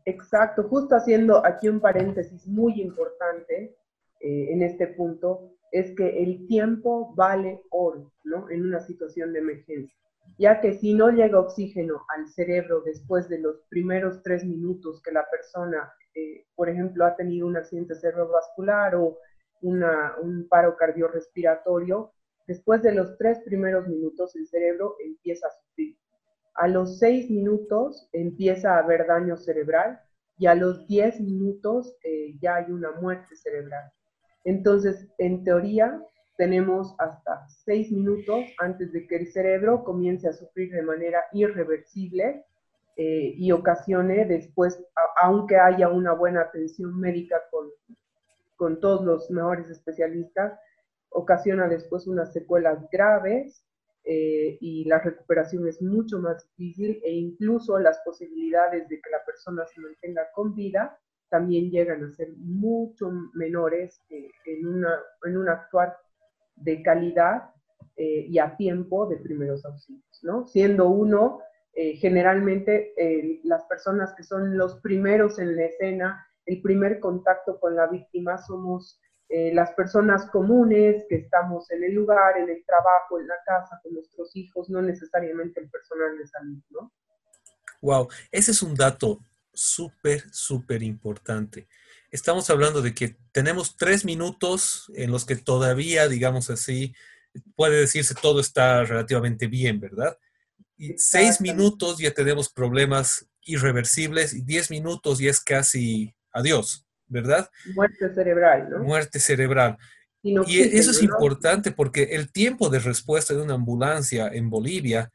Exacto, justo haciendo aquí un paréntesis muy importante eh, en este punto, es que el tiempo vale oro, ¿no? En una situación de emergencia ya que si no llega oxígeno al cerebro después de los primeros tres minutos que la persona, eh, por ejemplo, ha tenido un accidente cerebrovascular o un paro cardiorrespiratorio, después de los tres primeros minutos el cerebro empieza a sufrir. A los seis minutos empieza a haber daño cerebral y a los diez minutos eh, ya hay una muerte cerebral. Entonces, en teoría, tenemos hasta seis minutos antes de que el cerebro comience a sufrir de manera irreversible eh, y ocasione después, aunque haya una buena atención médica con, con todos los mejores especialistas, ocasiona después unas secuelas graves eh, y la recuperación es mucho más difícil e incluso las posibilidades de que la persona se mantenga con vida también llegan a ser mucho menores en, una, en un actuar de calidad eh, y a tiempo de primeros auxilios, ¿no? Siendo uno eh, generalmente las personas que son los primeros en la escena, el primer contacto con la víctima somos eh, las personas comunes que estamos en el lugar, en el trabajo, en la casa, con nuestros hijos, no necesariamente el personal de salud, ¿no? Wow, ese es un dato súper, súper importante. Estamos hablando de que tenemos tres minutos en los que todavía, digamos así, puede decirse todo está relativamente bien, ¿verdad? Y seis minutos ya tenemos problemas irreversibles y diez minutos ya es casi adiós. ¿verdad? Muerte cerebral, ¿no? Muerte cerebral. Y, eso es importante porque el tiempo de respuesta de una ambulancia en Bolivia,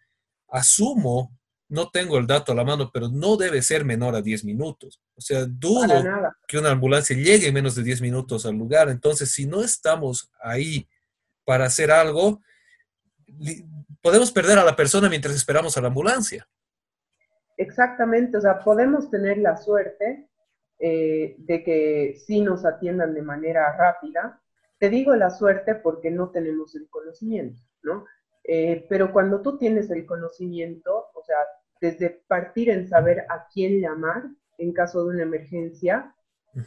asumo, no tengo el dato a la mano, pero no debe ser menor a 10 minutos. O sea, dudo que una ambulancia llegue en menos de 10 minutos al lugar. Entonces, si no estamos ahí para hacer algo, podemos perder a la persona mientras esperamos a la ambulancia. Exactamente, o sea, podemos tener la suerte eh, de que sí nos atiendan de manera rápida. Te digo la suerte porque no tenemos el conocimiento, ¿no? Eh, pero cuando tú tienes el conocimiento, o sea, desde partir en saber a quién llamar en caso de una emergencia,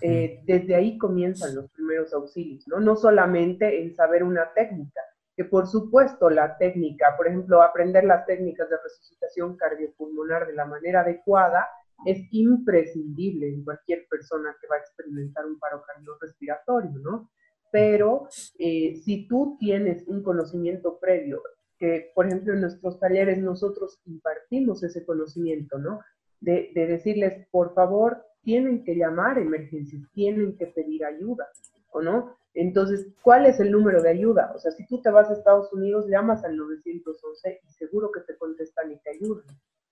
eh, desde ahí comienzan los primeros auxilios, ¿no? No solamente en saber una técnica, que por supuesto la técnica, por ejemplo, aprender las técnicas de resucitación cardiopulmonar de la manera adecuada, es imprescindible en cualquier persona que va a experimentar un paro cardiorrespiratorio, ¿no? Pero eh, si tú tienes un conocimiento previo, que por ejemplo en nuestros talleres nosotros impartimos ese conocimiento, ¿no? De, de decirles, por favor, tienen que llamar emergencias, tienen que pedir ayuda, ¿o no? Entonces, ¿cuál es el número de ayuda? O sea, si tú te vas a Estados Unidos, llamas al 911 y seguro que te contestan y te ayudan.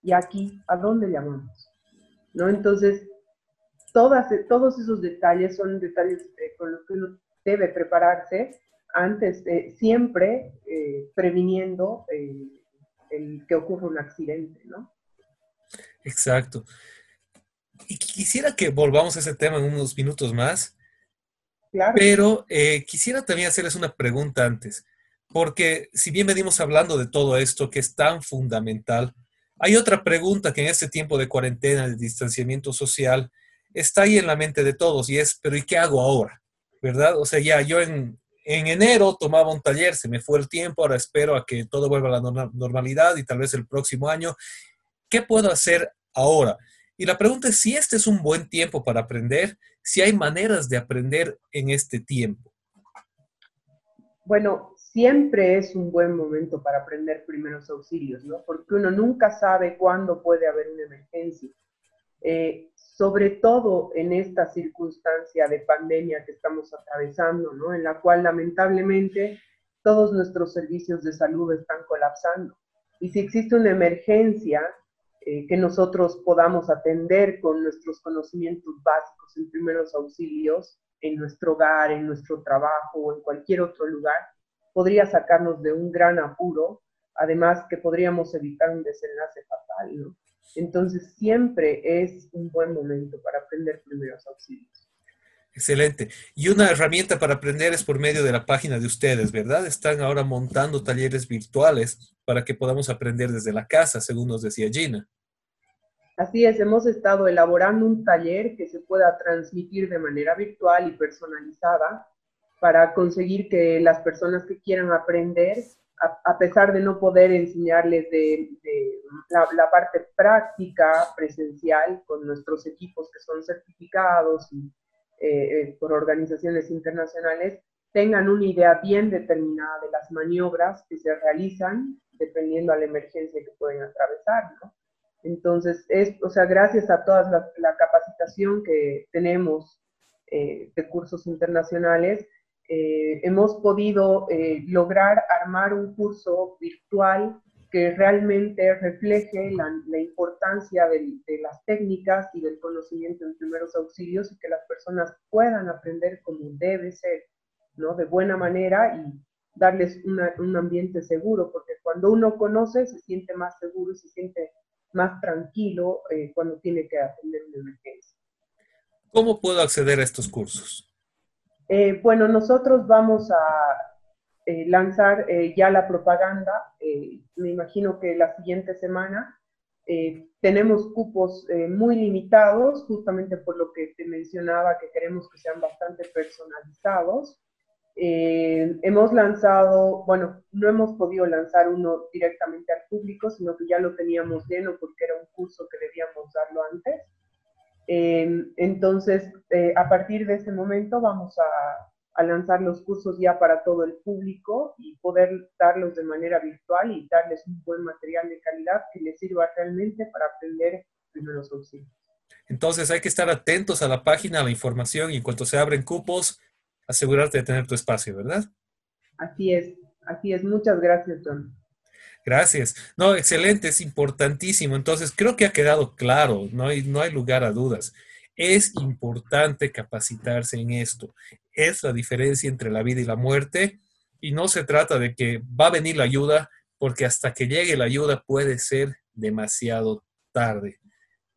Y aquí, ¿a dónde llamamos? ¿no? Entonces, todas, todos esos detalles son detalles eh, con los que uno debe prepararse antes, siempre eh, previniendo eh, el que ocurra un accidente, ¿no? Exacto. Y quisiera que volvamos a ese tema en unos minutos más. Claro. Pero quisiera también hacerles una pregunta antes, porque si bien venimos hablando de todo esto que es tan fundamental, hay otra pregunta que en este tiempo de cuarentena, de distanciamiento social, está ahí en la mente de todos y es, pero ¿y qué hago ahora? ¿Verdad? O sea, ya yo en, enero tomaba un taller, se me fue el tiempo, ahora espero a que todo vuelva a la normalidad y tal vez el próximo año. ¿Qué puedo hacer ahora? Y la pregunta es si este es un buen tiempo para aprender, si hay maneras de aprender en este tiempo. Bueno, siempre es un buen momento para aprender primeros auxilios, ¿no? Porque uno nunca sabe cuándo puede haber una emergencia. Eh, sobre todo en esta circunstancia de pandemia que estamos atravesando, ¿no? En la cual lamentablemente todos nuestros servicios de salud están colapsando. Y si existe una emergencia eh, que nosotros podamos atender con nuestros conocimientos básicos en primeros auxilios, en nuestro hogar, en nuestro trabajo o en cualquier otro lugar, podría sacarnos de un gran apuro, además que podríamos evitar un desenlace fatal, ¿no? Entonces siempre es un buen momento para aprender primeros auxilios. Excelente. Y una herramienta para aprender es por medio de la página de ustedes, ¿verdad? Están ahora montando talleres virtuales para que podamos aprender desde la casa, según nos decía Gina. Así es, hemos estado elaborando un taller que se pueda transmitir de manera virtual y personalizada para conseguir que las personas que quieran aprender, a, pesar de no poder enseñarles de, la, parte práctica presencial con nuestros equipos que son certificados eh, eh, por organizaciones internacionales, tengan una idea bien determinada de las maniobras que se realizan dependiendo a la emergencia que pueden atravesar, Entonces, es, o sea, gracias a toda la, capacitación que tenemos eh, de cursos internacionales, eh, hemos podido eh, lograr armar un curso virtual que realmente refleje la, importancia de, las técnicas y del conocimiento en primeros auxilios y que las personas puedan aprender como debe ser, ¿no? De buena manera y darles un ambiente seguro, porque cuando uno conoce se siente más seguro y se siente más tranquilo eh, cuando tiene que atender una emergencia. ¿Cómo puedo acceder a estos cursos? Eh, bueno, nosotros vamos a eh, lanzar ya la propaganda, me imagino que la siguiente semana. tenemos cupos muy limitados, justamente por lo que te mencionaba, que queremos que sean bastante personalizados. Eh, hemos lanzado, bueno, no hemos podido lanzar uno directamente al público, sino que ya lo teníamos lleno porque era un curso que debíamos darlo antes. Eh, entonces, eh, a partir de ese momento vamos a, a, lanzar los cursos ya para todo el público y poder darlos de manera virtual y darles un buen material de calidad que les sirva realmente para aprender primeros auxilios. Entonces hay que estar atentos a la página, a la información y en cuanto se abren cupos, asegurarte de tener tu espacio, ¿verdad? Así es, así es. Muchas gracias, John. Gracias. No, excelente, es importantísimo. Entonces, creo que ha quedado claro, no hay, no hay lugar a dudas. Es importante capacitarse en esto. Es la diferencia entre la vida y la muerte y no se trata de que va a venir la ayuda porque hasta que llegue la ayuda puede ser demasiado tarde.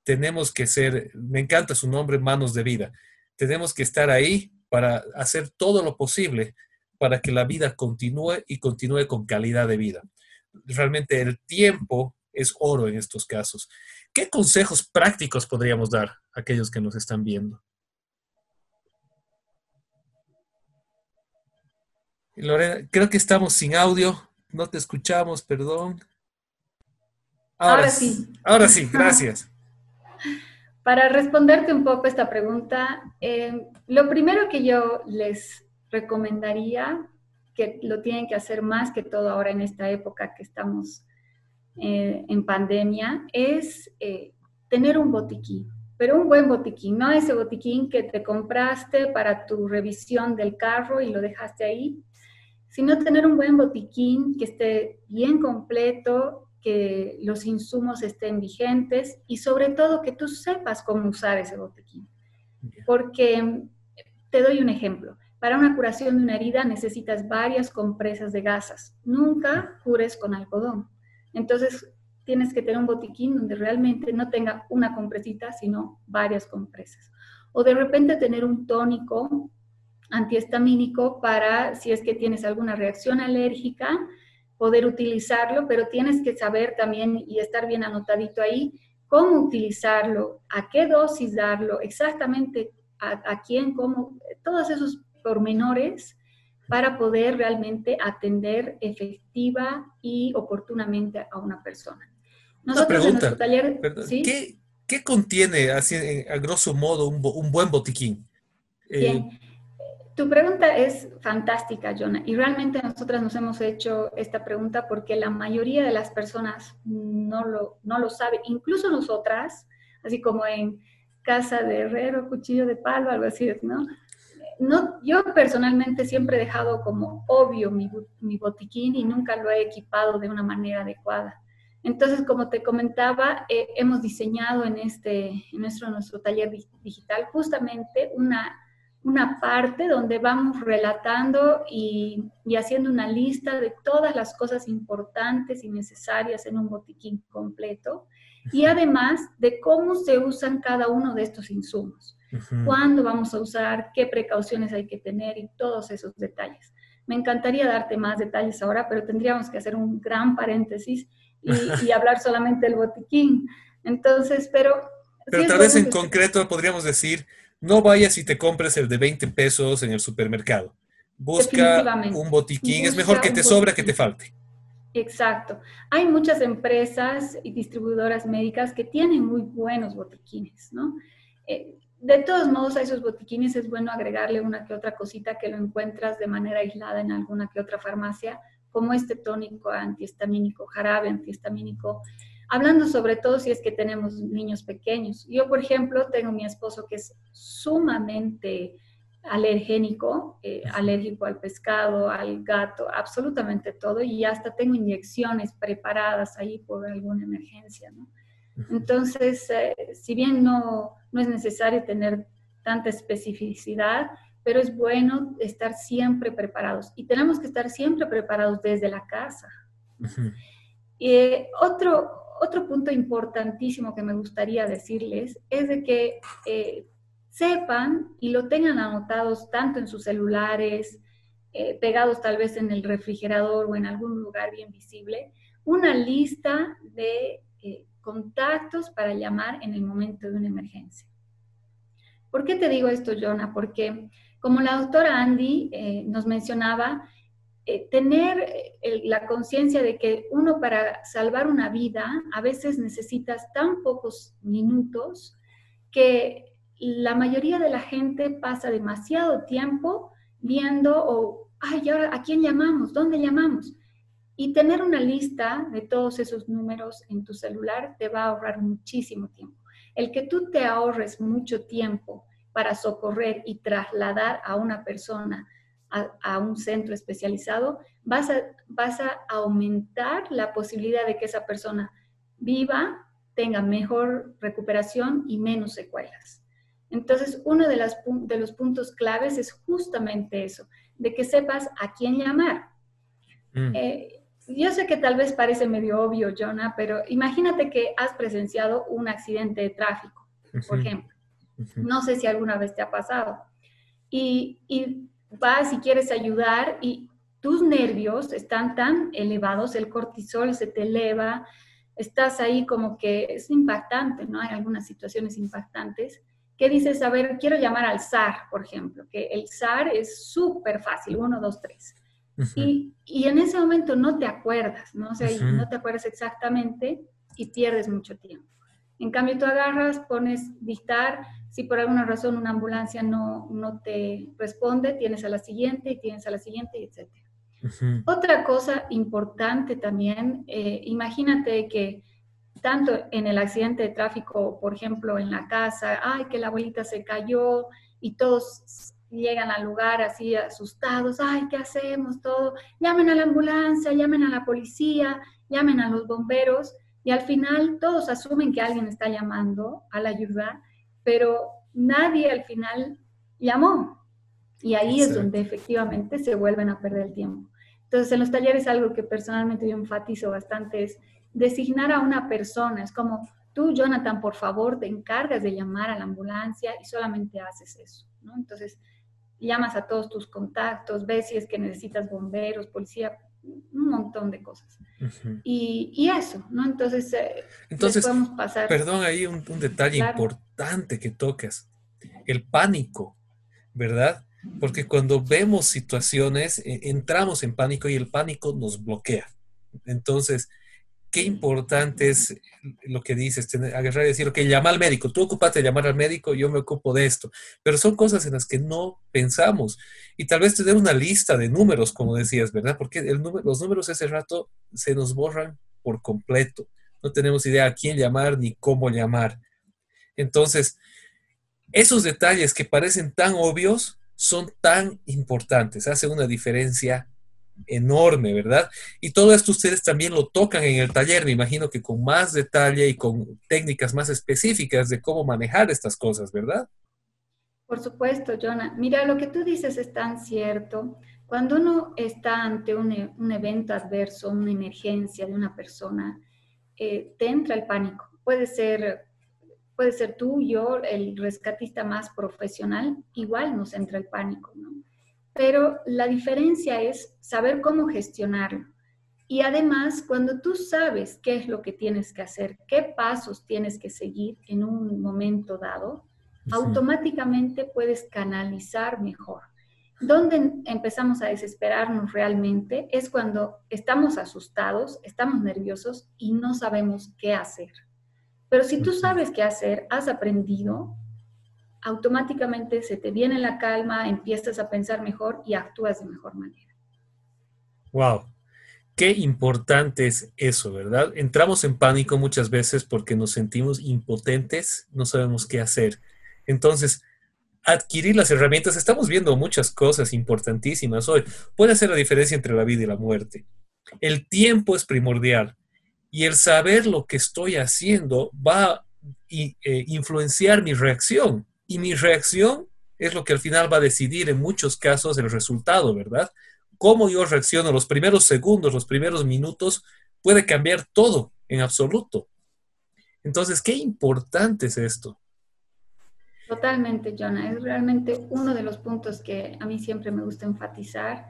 Tenemos que ser, me encanta su nombre, manos de vida. Tenemos que estar ahí para hacer todo lo posible para que la vida continúe y continúe con calidad de vida. Realmente el tiempo es oro en estos casos. ¿Qué consejos prácticos podríamos dar a aquellos que nos están viendo? Lorena, creo que estamos sin audio. No te escuchamos, perdón. Ahora, sí. Ahora sí, gracias. <laughs> Para responderte un poco esta pregunta, eh, lo primero que yo les recomendaría, que lo tienen que hacer más que todo ahora en esta época que estamos eh, en pandemia, es eh, tener un botiquín, pero un buen botiquín, no ese botiquín que te compraste para tu revisión del carro y lo dejaste ahí, sino tener un buen botiquín que esté bien completo, que los insumos estén vigentes y sobre todo que tú sepas cómo usar ese botiquín. Porque te doy un ejemplo. Para una curación de una herida necesitas varias compresas de gasas. Nunca cures con algodón. Entonces tienes que tener un botiquín donde realmente no tenga una compresita, sino varias compresas. O de repente tener un tónico antihistamínico para si es que tienes alguna reacción alérgica, poder utilizarlo, pero tienes que saber también y estar bien anotadito ahí cómo utilizarlo, a qué dosis darlo, exactamente a, quién, cómo, todos esos pormenores para poder realmente atender efectiva y oportunamente a una persona. Nosotros en nuestro taller, ¿qué, contiene, así, a grosso modo, un, buen botiquín? Bien. Eh, tu pregunta es fantástica, Jonah, y realmente nosotras nos hemos hecho esta pregunta porque la mayoría de las personas no lo, no lo sabe, incluso nosotras, así como en casa de herrero, cuchillo de palo, algo así, ¿no? No yo personalmente siempre he dejado como obvio mi, mi botiquín y nunca lo he equipado de una manera adecuada. Entonces, como te comentaba, eh, hemos diseñado en, este, en nuestro, nuestro taller digital justamente una una parte donde vamos relatando y, haciendo una lista de todas las cosas importantes y necesarias en un botiquín completo y además de cómo se usan cada uno de estos insumos, cuándo vamos a usar, qué precauciones hay que tener y todos esos detalles. Me encantaría darte más detalles ahora, pero tendríamos que hacer un gran paréntesis y, y <laughs> hablar solamente del botiquín. Entonces, pero... Pero tal vez en concreto podríamos decir no vayas y te compres el de 20 pesos en el supermercado. Busca un botiquín. es mejor que te sobra que te falte. Exacto. Hay muchas empresas y distribuidoras médicas que tienen muy buenos botiquines, ¿no? Eh, de todos modos, a esos botiquines es bueno agregarle una que otra cosita que lo encuentras de manera aislada en alguna que otra farmacia, como este tónico antihistamínico, jarabe antihistamínico, hablando sobre todo si es que tenemos niños pequeños. Yo, por ejemplo, tengo mi esposo que es sumamente alergénico, eh, alérgico al pescado, al gato, absolutamente todo, y hasta tengo inyecciones preparadas ahí por alguna emergencia, ¿no? Entonces, eh, si bien no, no es necesario tener tanta especificidad, pero es bueno estar siempre preparados y tenemos que estar siempre preparados desde la casa. otro, otro punto importantísimo que me gustaría decirles es de que eh, sepan y lo tengan anotados tanto en sus celulares, eh, pegados tal vez en el refrigerador o en algún lugar bien visible, una lista de eh, contactos para llamar en el momento de una emergencia. ¿Por qué te digo esto, Jonah? Porque como la doctora Andy eh, nos mencionaba, tener la conciencia de que uno para salvar una vida a veces necesitas tan pocos minutos que la mayoría de la gente pasa demasiado tiempo viendo o, ay, ahora, ¿a quién llamamos? ¿Dónde llamamos? Y tener una lista de todos esos números en tu celular te va a ahorrar muchísimo tiempo. El que tú te ahorres mucho tiempo para socorrer y trasladar a una persona a, un centro especializado, vas a, vas a aumentar la posibilidad de que esa persona viva, tenga mejor recuperación y menos secuelas. Entonces, uno de, los puntos claves es justamente eso, de que sepas a quién llamar. Mm. Eh, yo sé que tal vez parece medio obvio, Jonah, pero imagínate que has presenciado un accidente de tráfico, por ejemplo. No sé si alguna vez te ha pasado. Y, y vas y quieres ayudar y tus nervios están tan elevados, el cortisol se te eleva, estás ahí como que es impactante, ¿no? Hay algunas situaciones impactantes. ¿Qué dices? A ver, quiero llamar al SAR, por ejemplo, que el SAR es súper fácil, 1, 2, 3 y, y, en ese momento no te acuerdas, ¿no? O sea, no te acuerdas exactamente y pierdes mucho tiempo. En cambio, tú agarras, pones dictar, si por alguna razón una ambulancia no, no te responde, tienes a la siguiente y tienes a la siguiente, etc. Otra cosa importante también, eh, imagínate que tanto en el accidente de tráfico, por ejemplo, en la casa, ay, que la abuelita se cayó y todos llegan al lugar así asustados, ay, ¿qué hacemos? Todo, llamen a la ambulancia, llamen a la policía, llamen a los bomberos y al final todos asumen que alguien está llamando a la ayuda, pero nadie al final llamó. Y ahí es donde efectivamente se vuelven a perder el tiempo. Entonces, en los talleres algo que personalmente yo enfatizo bastante es designar a una persona. Es como, tú, Jonathan, por favor, te encargas de llamar a la ambulancia y solamente haces eso, ¿no? Entonces, llamas a todos tus contactos, ves si es que necesitas bomberos, policía, un montón de cosas. y, eso, ¿no? Entonces, eh, Entonces podemos pasar. Perdón, ahí un, detalle importante que tocas, el pánico, ¿verdad? Porque cuando vemos situaciones, eh, entramos en pánico y el pánico nos bloquea. Entonces, qué importante es lo que dices, tener, agarrar y decir, ok, llama al médico, tú ocupate de llamar al médico, yo me ocupo de esto. Pero son cosas en las que no pensamos. Y tal vez tener una lista de números, como decías, ¿verdad? Porque el los números ese rato se nos borran por completo. No tenemos idea a quién llamar ni cómo llamar. Entonces, esos detalles que parecen tan obvios son tan importantes, hace una diferencia enorme, ¿verdad? Y todo esto ustedes también lo tocan en el taller, me imagino que con más detalle y con técnicas más específicas de cómo manejar estas cosas, ¿verdad? Por supuesto, Jonah. Mira, lo que tú dices es tan cierto. Cuando uno está ante un, evento adverso, una emergencia de una persona, eh, te entra el pánico. Puede ser, puede ser tú, yo, el rescatista más profesional, igual nos entra el pánico, ¿no? Pero la diferencia es saber cómo gestionarlo. Y además, cuando tú sabes qué es lo que tienes que hacer, qué pasos tienes que seguir en un momento dado, automáticamente puedes canalizar mejor. Donde empezamos a desesperarnos realmente es cuando estamos asustados, estamos nerviosos y no sabemos qué hacer. Pero si tú sabes qué hacer, has aprendido, automáticamente se te viene la calma, empiezas a pensar mejor y actúas de mejor manera. Wow, qué importante es eso, ¿verdad? Entramos en pánico muchas veces porque nos sentimos impotentes, no sabemos qué hacer. Entonces, adquirir las herramientas. Estamos viendo muchas cosas importantísimas hoy. Puede hacer la diferencia entre la vida y la muerte. El tiempo es primordial y el saber lo que estoy haciendo va a eh, influenciar mi reacción. Y mi reacción es lo que al final va a decidir en muchos casos el resultado, ¿verdad? Cómo yo reacciono los primeros segundos, los primeros minutos, puede cambiar todo en absoluto. Entonces, qué importante es esto. Totalmente, Jonah. Es realmente uno de los puntos que a mí siempre me gusta enfatizar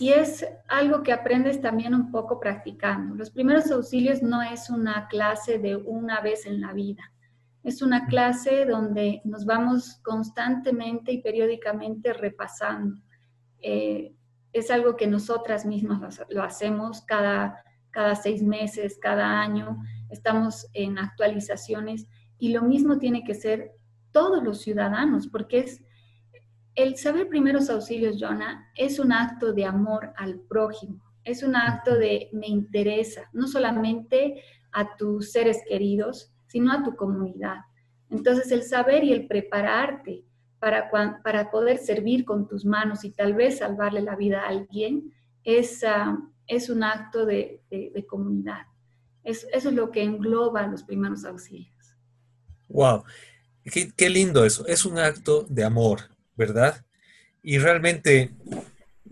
y es algo que aprendes también un poco practicando. Los primeros auxilios no es una clase de una vez en la vida. Es una clase donde nos vamos constantemente y periódicamente repasando. Eh, es algo que nosotras mismas lo hacemos cada, cada seis meses, cada año. Estamos en actualizaciones y lo mismo tiene que ser todos los ciudadanos, porque es el saber primeros auxilios, Jonah, es un acto de amor al prójimo, es un acto de me interesa, no solamente a tus seres queridos, sino a tu comunidad. Entonces, el saber y el prepararte para, para poder servir con tus manos y tal vez salvarle la vida a alguien, es, ah, es un acto de, comunidad. eso es lo que engloba los primeros auxilios. Wow. Qué, lindo eso. Es un acto de amor, ¿verdad? Y realmente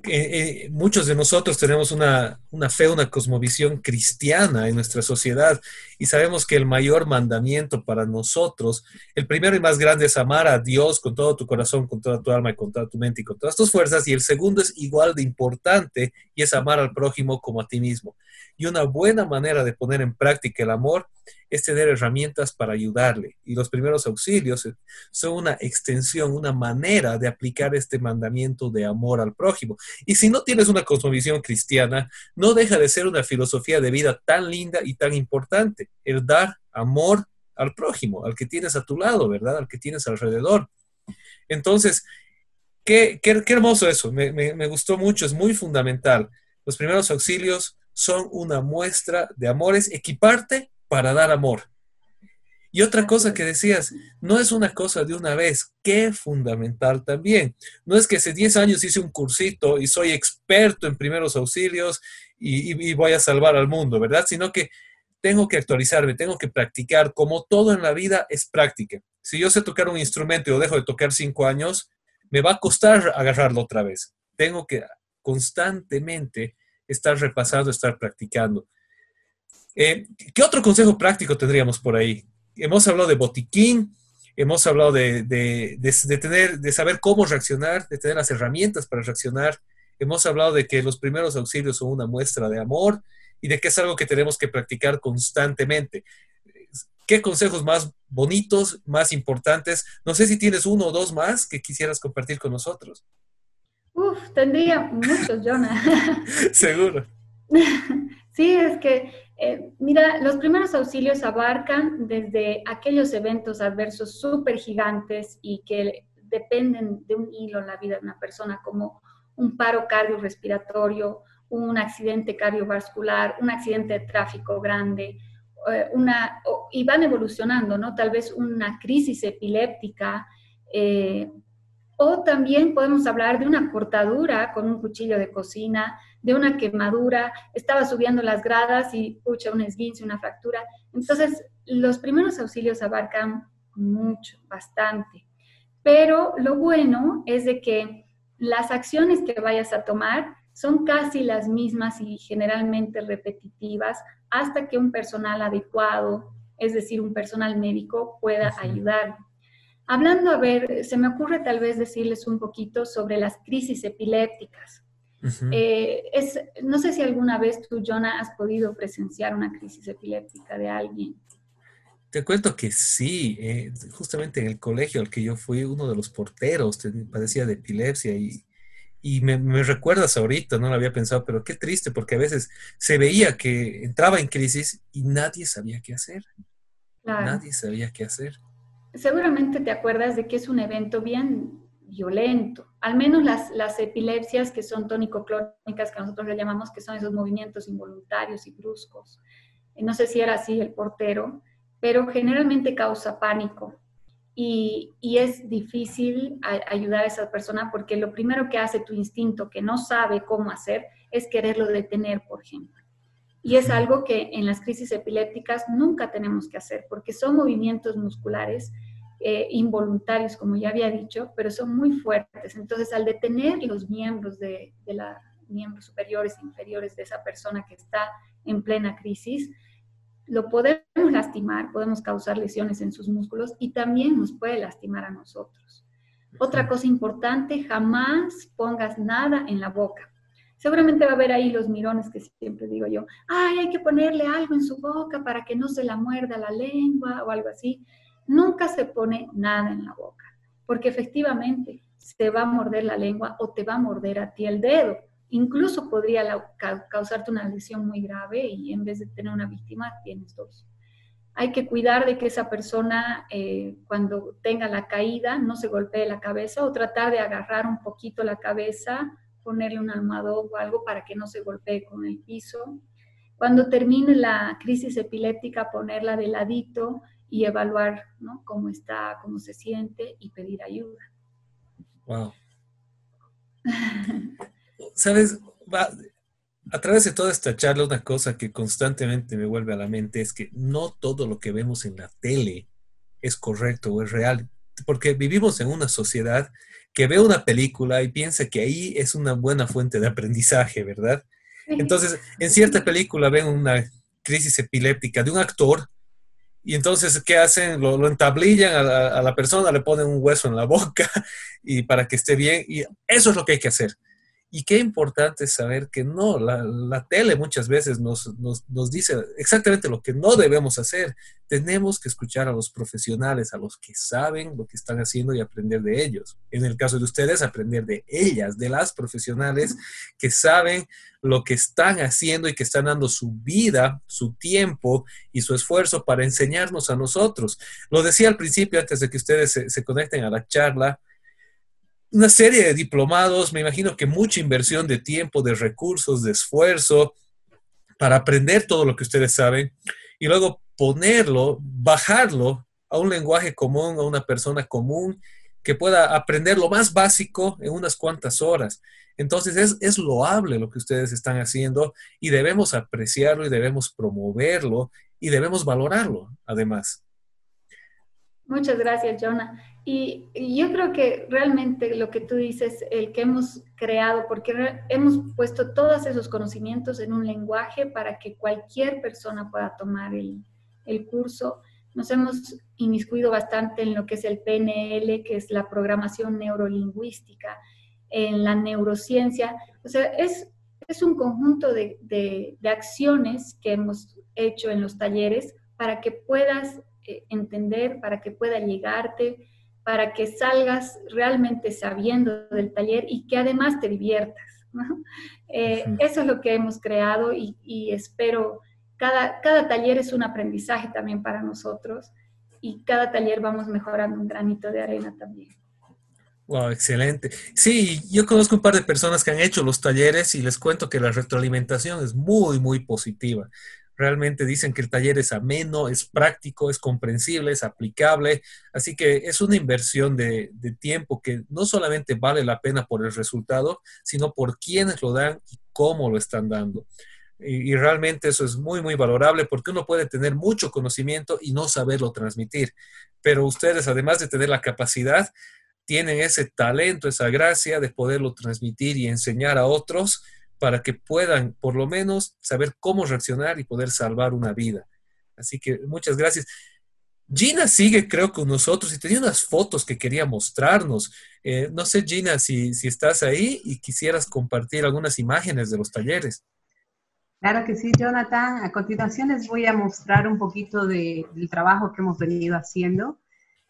eh, eh, muchos de nosotros tenemos una, una, fe, una cosmovisión cristiana en nuestra sociedad y sabemos que el mayor mandamiento para nosotros, el primero y más grande es amar a Dios con todo tu corazón, con toda tu alma y con toda tu mente y con todas tus fuerzas y el segundo es igual de importante y es amar al prójimo como a ti mismo. Y una buena manera de poner en práctica el amor es tener herramientas para ayudarle. Y los primeros auxilios son una extensión, una manera de aplicar este mandamiento de amor al prójimo. Y si no tienes una cosmovisión cristiana, no deja de ser una filosofía de vida tan linda y tan importante, el dar amor al prójimo, al que tienes a tu lado, ¿verdad? Al que tienes alrededor. Entonces, qué, qué, hermoso eso, me, me gustó mucho, es muy fundamental. Los primeros auxilios son una muestra de amores, equiparte para dar amor. Y otra cosa que decías, no es una cosa de una vez, qué fundamental también. No es que hace 10 años hice un cursito y soy experto en primeros auxilios y, voy a salvar al mundo, ¿verdad? Sino que tengo que actualizarme, tengo que practicar, como todo en la vida es práctica. Si yo sé tocar un instrumento y lo dejo de tocar cinco años, me va a costar agarrarlo otra vez. Tengo que constantemente estar repasando, estar practicando. Eh, ¿Qué otro consejo práctico tendríamos por ahí? Hemos hablado de botiquín, hemos hablado de, tener, de saber cómo reaccionar, de tener las herramientas para reaccionar. Hemos hablado de que los primeros auxilios son una muestra de amor y de que es algo que tenemos que practicar constantemente. ¿Qué consejos más bonitos, más importantes? No sé si tienes uno o dos más que quisieras compartir con nosotros. Uf, tendría muchos, Jonah. <laughs> Seguro. <laughs> Sí, es que, eh, mira, los primeros auxilios abarcan desde aquellos eventos adversos súper gigantes y que dependen de un hilo en la vida de una persona, como un paro cardiorrespiratorio, un accidente cardiovascular, un accidente de tráfico grande, eh, una, y van evolucionando, ¿no? Tal vez una crisis epiléptica, eh, o también podemos hablar de una cortadura con un cuchillo de cocina, de una quemadura, estaba subiendo las gradas y, pucha, un esguince, una fractura. Entonces, los primeros auxilios abarcan mucho, bastante. Pero lo bueno es de que las acciones que vayas a tomar son casi las mismas y generalmente repetitivas hasta que un personal adecuado, es decir, un personal médico, pueda ayudar. Hablando, a ver, se me ocurre tal vez decirles un poquito sobre las crisis epilépticas. Eh, es, no sé si alguna vez tú, Jonah, has podido presenciar una crisis epiléptica de alguien. Te cuento que sí, eh, justamente en el colegio al que yo fui, uno de los porteros padecía de epilepsia y, y me, me, recuerdas ahorita, no lo había pensado, pero qué triste porque a veces se veía que entraba en crisis y nadie sabía qué hacer. Nadie sabía qué hacer seguramente te acuerdas de que es un evento bien violento. Al menos las, las epilepsias que son tónico-clónicas, que nosotros le llamamos, que son esos movimientos involuntarios y bruscos. No sé si era así el portero, pero generalmente causa pánico. y, y, es difícil ayudar a esa persona porque lo primero que hace tu instinto, que no sabe cómo hacer, es quererlo detener, por ejemplo. Y es algo que en las crisis epilépticas nunca tenemos que hacer porque son movimientos musculares eh, involuntarios, como ya había dicho, pero son muy fuertes. Entonces, al detener los miembros de, de los miembros superiores e inferiores de esa persona que está en plena crisis, lo podemos lastimar, podemos causar lesiones en sus músculos y también nos puede lastimar a nosotros. Otra cosa importante, jamás pongas nada en la boca. Seguramente va a haber ahí los mirones que siempre digo yo, ay, hay que ponerle algo en su boca para que no se la muerda la lengua o algo así. Nunca se pone nada en la boca, porque efectivamente se va a morder la lengua o te va a morder a ti el dedo incluso podría causarte una lesión muy grave y en vez de tener una víctima tienes dos. Hay que cuidar de que esa persona eh, cuando tenga la caída no se golpee la cabeza o tratar de agarrar un poquito la cabeza, ponerle un almohadón o algo para que no se golpee con el piso. Cuando termine la crisis epiléptica, ponerla de ladito y evaluar cómo está, cómo se siente y pedir ayuda. Wow. sabes, a través de toda esta charla, una cosa que constantemente me vuelve a la mente es que no todo lo que vemos en la tele es correcto o es real, porque vivimos en una sociedad que ve una película y piensa que ahí es una buena fuente de aprendizaje, ¿verdad? Entonces, en cierta película ven una crisis epiléptica de un actor y entonces, ¿qué hacen? Lo, entablillan a la, persona, le ponen un hueso en la boca <laughs> y para que esté bien. Y eso es lo que hay que hacer. Y qué importante saber que no, la, tele muchas veces nos, nos, dice exactamente lo que no debemos hacer. Tenemos que escuchar a los profesionales, a los que saben lo que están haciendo y aprender de ellos. En el caso de ustedes, aprender de ellas, de las profesionales que saben lo que están haciendo y que están dando su vida, su tiempo y su esfuerzo para enseñarnos a nosotros. Lo decía al principio, antes de que ustedes se conecten a la charla, una serie de diplomados, me imagino que mucha inversión de tiempo, de recursos, de esfuerzo para aprender todo lo que ustedes saben y luego ponerlo, bajarlo a un lenguaje común, a una persona común que pueda aprender lo más básico en unas cuantas horas. Entonces es, es loable lo que ustedes están haciendo y debemos apreciarlo y debemos promoverlo y debemos valorarlo además. Muchas gracias, Jonah. Y, yo creo que realmente lo que tú dices, el que hemos creado, porque hemos puesto todos esos conocimientos en un lenguaje para que cualquier persona pueda tomar el, el curso. Nos hemos inmiscuido bastante en lo que es el PNL, que es la programación neurolingüística, en la neurociencia. O sea, es, es un conjunto de, de, de acciones que hemos hecho en los talleres para que puedas eh, entender, para que pueda llegarte, para que salgas realmente sabiendo del taller y que además te diviertas. Eh, eso es lo que hemos creado y, espero, cada, cada taller es un aprendizaje también para nosotros y cada taller vamos mejorando un granito de arena también. Wow, excelente. Sí, yo conozco un par de personas que han hecho los talleres y les cuento que la retroalimentación es muy, muy positiva. Realmente dicen que el taller es ameno, es práctico, es comprensible, es aplicable. Así que es una inversión de, tiempo que no solamente vale la pena por el resultado, sino por quienes lo dan y cómo lo están dando. Y, y, realmente eso es muy, muy valorable porque uno puede tener mucho conocimiento y no saberlo transmitir. Pero ustedes, además de tener la capacidad, tienen ese talento, esa gracia de poderlo transmitir y enseñar a otros para que puedan por lo menos saber cómo reaccionar y poder salvar una vida. Así que muchas gracias. Gina sigue, creo, con nosotros y tenía unas fotos que quería mostrarnos. Eh, no sé, Gina, si, si estás ahí y quisieras compartir algunas imágenes de los talleres. Claro que sí, Jonathan. A continuación les voy a mostrar un poquito de, del trabajo que hemos venido haciendo,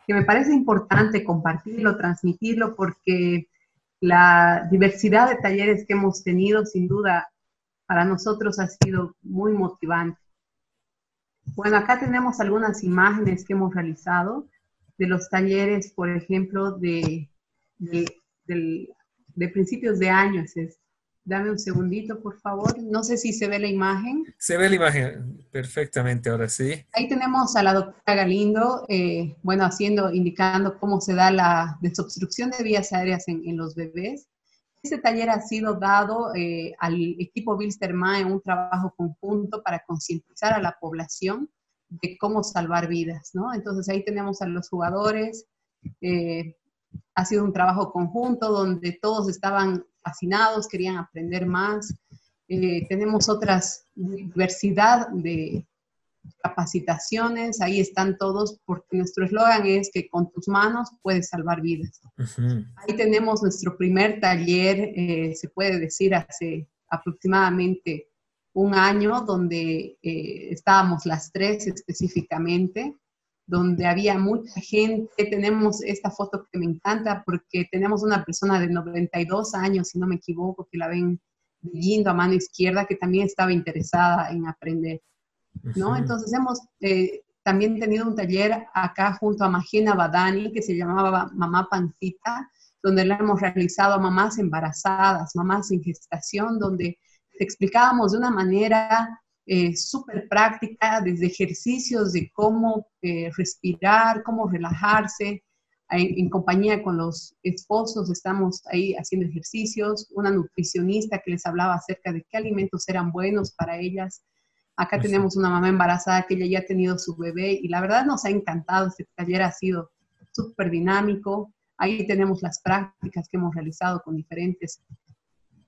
que me parece importante compartirlo, transmitirlo, porque la diversidad de talleres que hemos tenido, sin duda, para nosotros ha sido muy motivante. Bueno, acá tenemos algunas imágenes que hemos realizado de los talleres, por ejemplo, de, de, principios de año. Dame un segundito, por favor. No sé si se ve la imagen. Se ve la imagen perfectamente, ahora sí. Ahí tenemos a la doctora Galindo, eh, bueno, haciendo, indicando cómo se da la desobstrucción de vías aéreas en, los bebés. Este taller ha sido dado eh, al equipo Bilsterma en un trabajo conjunto para concientizar a la población de cómo salvar vidas, ¿no? Entonces ahí tenemos a los jugadores. Eh, ha sido un trabajo conjunto donde todos estaban fascinados, querían aprender más. Eh, tenemos otras diversidad de capacitaciones, ahí están todos, porque nuestro eslogan es que con tus manos puedes salvar vidas. Ahí tenemos nuestro primer taller, eh, se puede decir, hace aproximadamente un año, donde eh, estábamos las tres específicamente donde había mucha gente. Tenemos esta foto que me encanta porque tenemos una persona de 92 años, si no me equivoco, que la ven yendo a mano izquierda, que también estaba interesada en aprender. ¿no? Entonces hemos eh, también tenido un taller acá junto a Magena Badani que se llamaba Mamá Pancita, donde lo hemos realizado a mamás embarazadas, mamás en gestación, donde explicábamos de una manera eh, súper práctica, desde ejercicios de cómo eh, respirar, cómo relajarse. En, compañía con los esposos estamos ahí haciendo ejercicios, una nutricionista que les hablaba acerca de qué alimentos eran buenos para ellas. Acá tenemos una mamá embarazada que ella ya ha tenido su bebé y la verdad nos ha encantado, este taller ha sido súper dinámico. Ahí tenemos las prácticas que hemos realizado con diferentes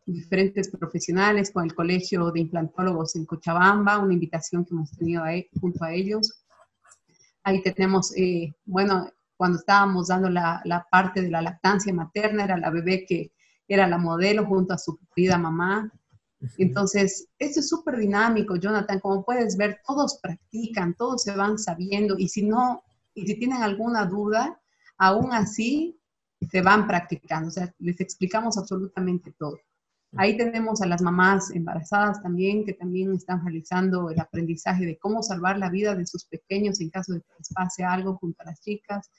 diferentes profesionales, con el Colegio de Implantólogos en Cochabamba, una invitación que hemos tenido ahí, junto a ellos. Ahí tenemos, eh, bueno, cuando estábamos dando la, la, parte de la lactancia materna, era la bebé que era la modelo junto a su querida mamá. Entonces, esto es súper dinámico, Jonathan. Como puedes ver, todos practican, todos se van sabiendo y si no, y si tienen alguna duda, aún así se van practicando. O sea, les explicamos absolutamente todo. Ahí tenemos a las mamás embarazadas también, que también están realizando el aprendizaje de cómo salvar la vida de sus pequeños en caso de que les pase algo junto a las chicas.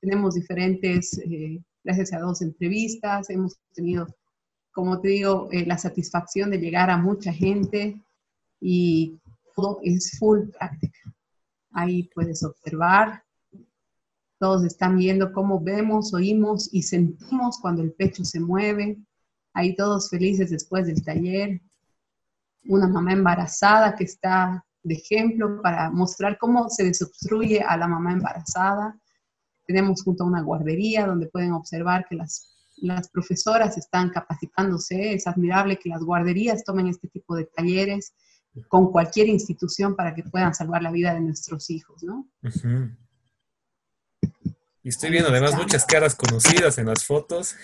Tenemos diferentes, eh, gracias a dos entrevistas, hemos tenido, como te digo, eh, la satisfacción de llegar a mucha gente y todo es full práctica. Ahí puedes observar, todos están viendo cómo vemos, oímos y sentimos cuando el pecho se mueve ahí todos felices después del taller, una mamá embarazada que está de ejemplo para mostrar cómo se desobstruye a la mamá embarazada. Tenemos junto a una guardería donde pueden observar que las, las profesoras están capacitándose. Es admirable que las guarderías tomen este tipo de talleres con cualquier institución para que puedan salvar la vida de nuestros hijos, ¿no? Y estoy viendo además muchas caras conocidas en las fotos,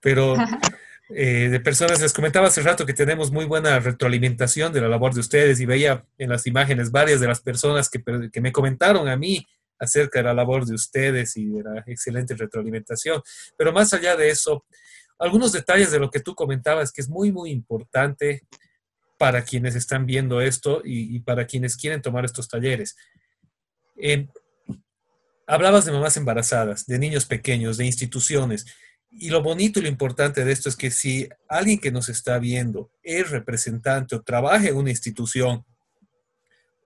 pero <laughs> Eh, de personas. Les comentaba hace rato que tenemos muy buena retroalimentación de la labor de ustedes y veía en las imágenes varias de las personas que, que me comentaron a mí acerca de la labor de ustedes y de la excelente retroalimentación. Pero más allá de eso, algunos detalles de lo que tú comentabas que es muy, muy importante para quienes están viendo esto y, para quienes quieren tomar estos talleres. Eh, hablabas de mamás embarazadas, de niños pequeños, de instituciones. Y lo bonito y lo importante de esto es que si alguien que nos está viendo es representante o trabaja en una institución,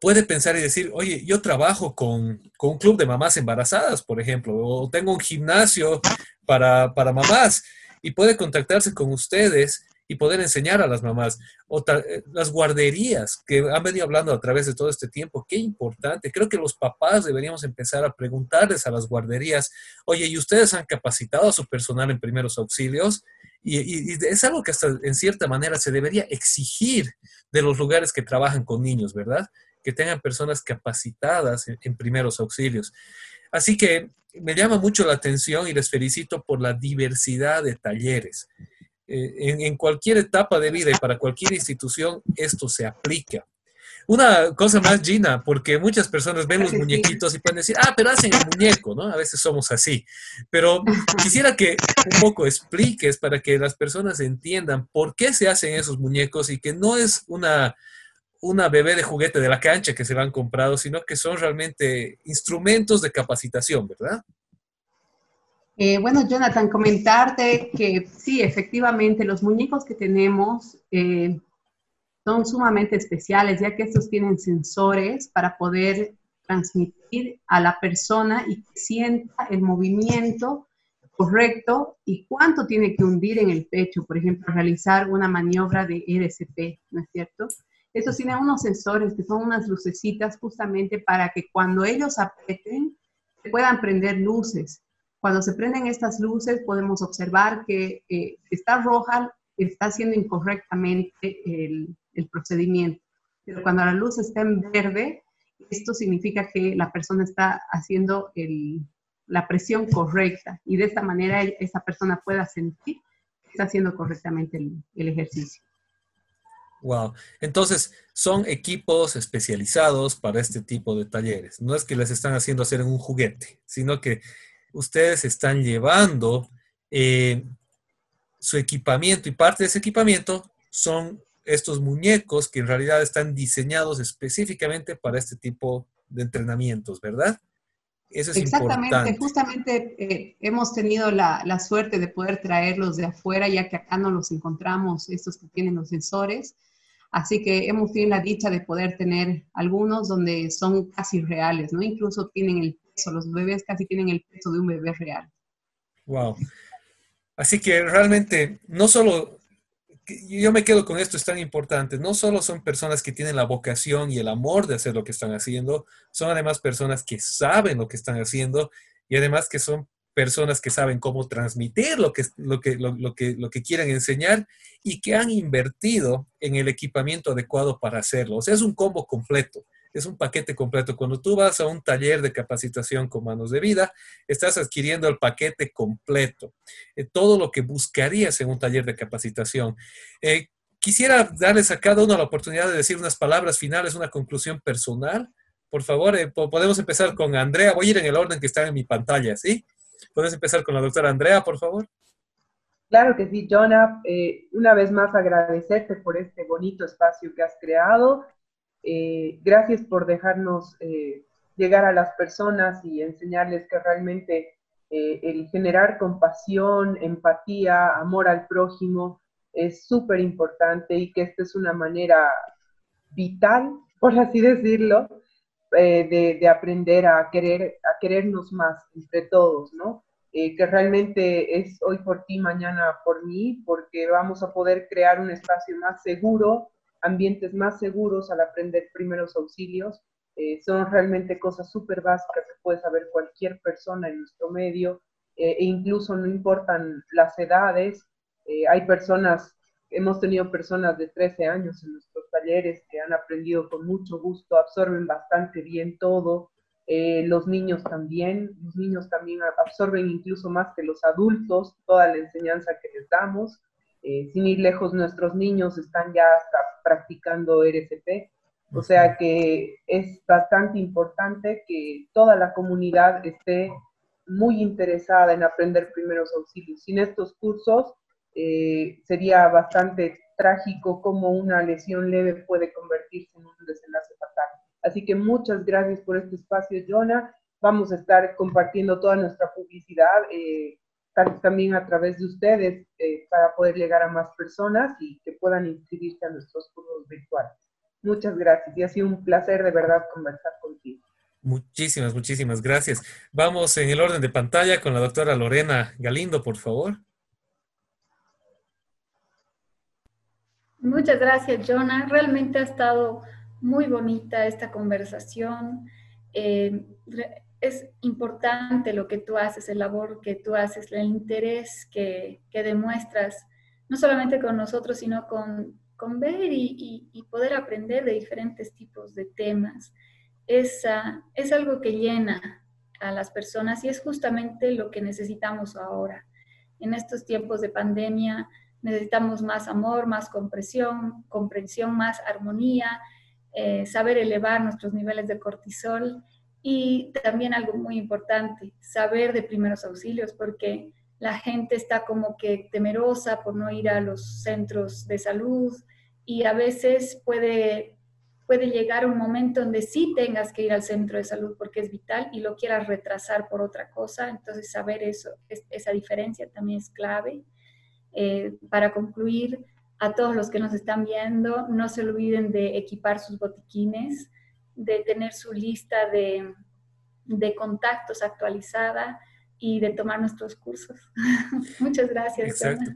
puede pensar y decir, oye, yo trabajo con, un club de mamás embarazadas, por ejemplo, o tengo un gimnasio para, para mamás, y puede contactarse con ustedes y poder enseñar a las mamás. O eh, las guarderías que han venido hablando a través de todo este tiempo, qué importante. Creo que los papás deberíamos empezar a preguntarles a las guarderías, oye, ¿y ustedes han capacitado a su personal en primeros auxilios? Y, es algo que en cierta manera se debería exigir de los lugares que trabajan con niños, ¿verdad? Que tengan personas capacitadas en primeros auxilios. Así que me llama mucho la atención y les felicito por la diversidad de talleres. Eh, en, cualquier etapa de vida y para cualquier institución esto se aplica. Una cosa más, Gina, porque muchas personas ven los muñequitos y pueden decir, ah, pero hacen el muñeco, ¿no? A veces somos así. Pero quisiera que un poco expliques para que las personas entiendan por qué se hacen esos muñecos y que no es una, una bebé de juguete de la cancha que se lo han comprado, sino que son realmente instrumentos de capacitación, ¿verdad? Eh, bueno, Jonathan, comentarte que sí, efectivamente, los muñecos que tenemos eh, son sumamente especiales, ya que estos tienen sensores para poder transmitir a la persona y que sienta el movimiento correcto y cuánto tiene que hundir en el pecho, por ejemplo, realizar una maniobra de RCP, ¿no es cierto? Estos tienen unos sensores que son unas lucecitas justamente para que cuando ellos aprieten puedan prender luces. Cuando se prenden estas luces podemos observar que eh, está roja, está haciendo incorrectamente el, el procedimiento. Pero cuando la luz está en verde, esto significa que la persona está haciendo el, la presión correcta y de esta manera esa persona pueda sentir que está haciendo correctamente el, ejercicio. Wow. Entonces, son equipos especializados para este tipo de talleres. No es que les están haciendo hacer en un juguete, sino que ustedes están llevando eh, su equipamiento y parte de ese equipamiento son estos muñecos que en realidad están diseñados específicamente para este tipo de entrenamientos, ¿verdad? Eso es Exactamente, justamente eh, hemos tenido la, la, suerte de poder traerlos de afuera, ya que acá no los encontramos, estos que tienen los sensores. Así que hemos tenido la dicha de poder tener algunos donde son casi reales, ¿no? Incluso tienen el los bebés casi tienen el peso de un bebé real. Wow. Así que realmente no solo yo me quedo con esto, es tan importante. No solo son personas que tienen la vocación y el amor de hacer lo que están haciendo, son además personas que saben lo que están haciendo y además que son personas que saben cómo transmitir lo que, lo que, lo, que, lo que quieren enseñar y que han invertido en el equipamiento adecuado para hacerlo. O sea, es un combo completo es un paquete completo. Cuando tú vas a un taller de capacitación con manos de vida, estás adquiriendo el paquete completo, eh, todo lo que buscarías en un taller de capacitación. Eh, quisiera darles a cada uno la oportunidad de decir unas palabras finales, una conclusión personal. Por favor, eh, podemos empezar con Andrea. Voy a ir en el orden que está en mi pantalla, ¿sí? ¿Puedes empezar con la doctora Andrea, por favor? Claro que sí, Jonah. una vez más agradecerte por este bonito espacio que has creado eh, gracias por dejarnos eh, llegar a las personas y enseñarles que realmente eh, el generar compasión, empatía, amor al prójimo es súper importante y que esta es una manera vital, por así decirlo, de, de, aprender a, querer, a querernos más entre todos, ¿no? que realmente es hoy por ti, mañana por mí, porque vamos a poder crear un espacio más seguro, ambientes más seguros al aprender primeros auxilios. Eh, son realmente cosas súper básicas que puede saber cualquier persona en nuestro medio eh, e incluso no importan las edades. Eh, hay personas, hemos tenido personas de 13 años en nuestros talleres que han aprendido con mucho gusto, absorben bastante bien todo. los niños también, los niños también absorben incluso más que los adultos toda la enseñanza que les damos. Eh, sin ir lejos, nuestros niños están ya hasta practicando RCP. O sea que es bastante importante que toda la comunidad esté muy interesada en aprender primeros auxilios. Sin estos cursos eh, sería bastante trágico cómo una lesión leve puede convertirse en un desenlace fatal. Así que muchas gracias por este espacio, Jonah. Vamos a estar compartiendo toda nuestra publicidad. Eh, también a través de ustedes eh, para poder llegar a más personas y que puedan inscribirse a nuestros cursos virtuales. Muchas gracias y ha sido un placer de verdad conversar contigo. Muchísimas, muchísimas gracias. Vamos en el orden de pantalla con la doctora Lorena Galindo, por favor. Muchas gracias, Jonah. Realmente ha estado muy bonita esta conversación. Eh, es importante lo que tú haces, el labor que tú haces, el interés que, demuestras, no solamente con nosotros, sino con, con ver y, poder aprender de diferentes tipos de temas. Es, es algo que llena a las personas y es justamente lo que necesitamos ahora. En estos tiempos de pandemia necesitamos más amor, más comprensión, comprensión más armonía, eh, saber elevar nuestros niveles de cortisol y también algo muy importante, saber de primeros auxilios, porque la gente está como que temerosa por no ir a los centros de salud y a veces puede puede llegar un momento donde sí tengas que ir al centro de salud porque es vital y lo quieras retrasar por otra cosa. Entonces, saber eso, esa diferencia también es clave. Eh, para concluir, a todos los que nos están viendo, no se olviden de equipar sus botiquines, de tener su lista de, de contactos actualizada y de tomar nuestros cursos. <laughs> Muchas gracias. Exacto.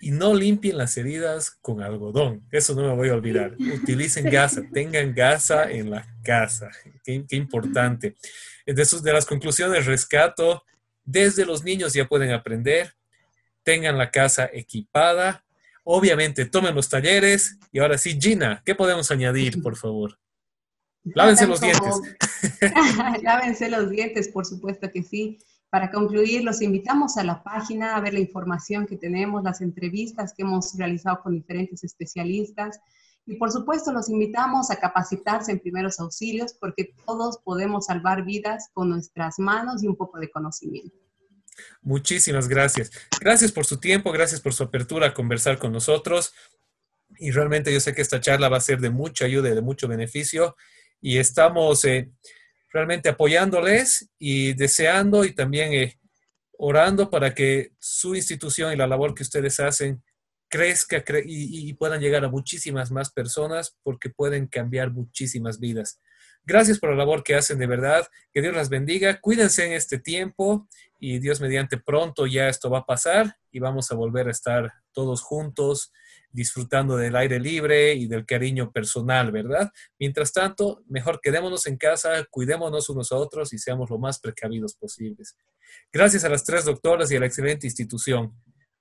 Y no limpien las heridas con algodón. Eso no me voy a olvidar. Utilicen gasa, tengan gasa en la casa. Qué, importante. De, de las conclusiones rescato, desde los niños ya pueden aprender, tengan la casa equipada. Obviamente, tomen los talleres. Y ahora sí, Gina, ¿qué podemos añadir, por favor? Lávense los dientes. <laughs> Lávense los dientes, por supuesto que sí. Para concluir, los invitamos a la página a ver la información que tenemos, las entrevistas que hemos realizado con diferentes especialistas y por supuesto los invitamos a capacitarse en primeros auxilios porque todos podemos salvar vidas con nuestras manos y un poco de conocimiento. Muchísimas gracias. Gracias por su tiempo, gracias por su apertura a conversar con nosotros. Y realmente yo sé que esta charla va a ser de mucha ayuda y de mucho beneficio. Y estamos eh, realmente apoyándoles y deseando y también eh, orando para que su institución y la labor que ustedes hacen crezca y, puedan llegar a muchísimas más personas porque pueden cambiar muchísimas vidas. Gracias por la labor que hacen de verdad. Que Dios las bendiga. Cuídense en este tiempo y Dios mediante pronto ya esto va a pasar y vamos a volver a estar todos juntos disfrutando del aire libre y del cariño personal, ¿verdad? Mientras tanto, mejor quedémonos en casa, cuidémonos unos a otros y seamos lo más precavidos posibles. Gracias a las tres doctoras y a la excelente institución.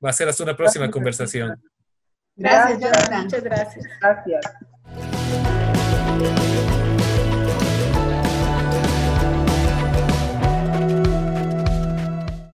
Va a ser hasta una próxima conversación. Gracias, Jonathan. Muchas gracias. Gracias.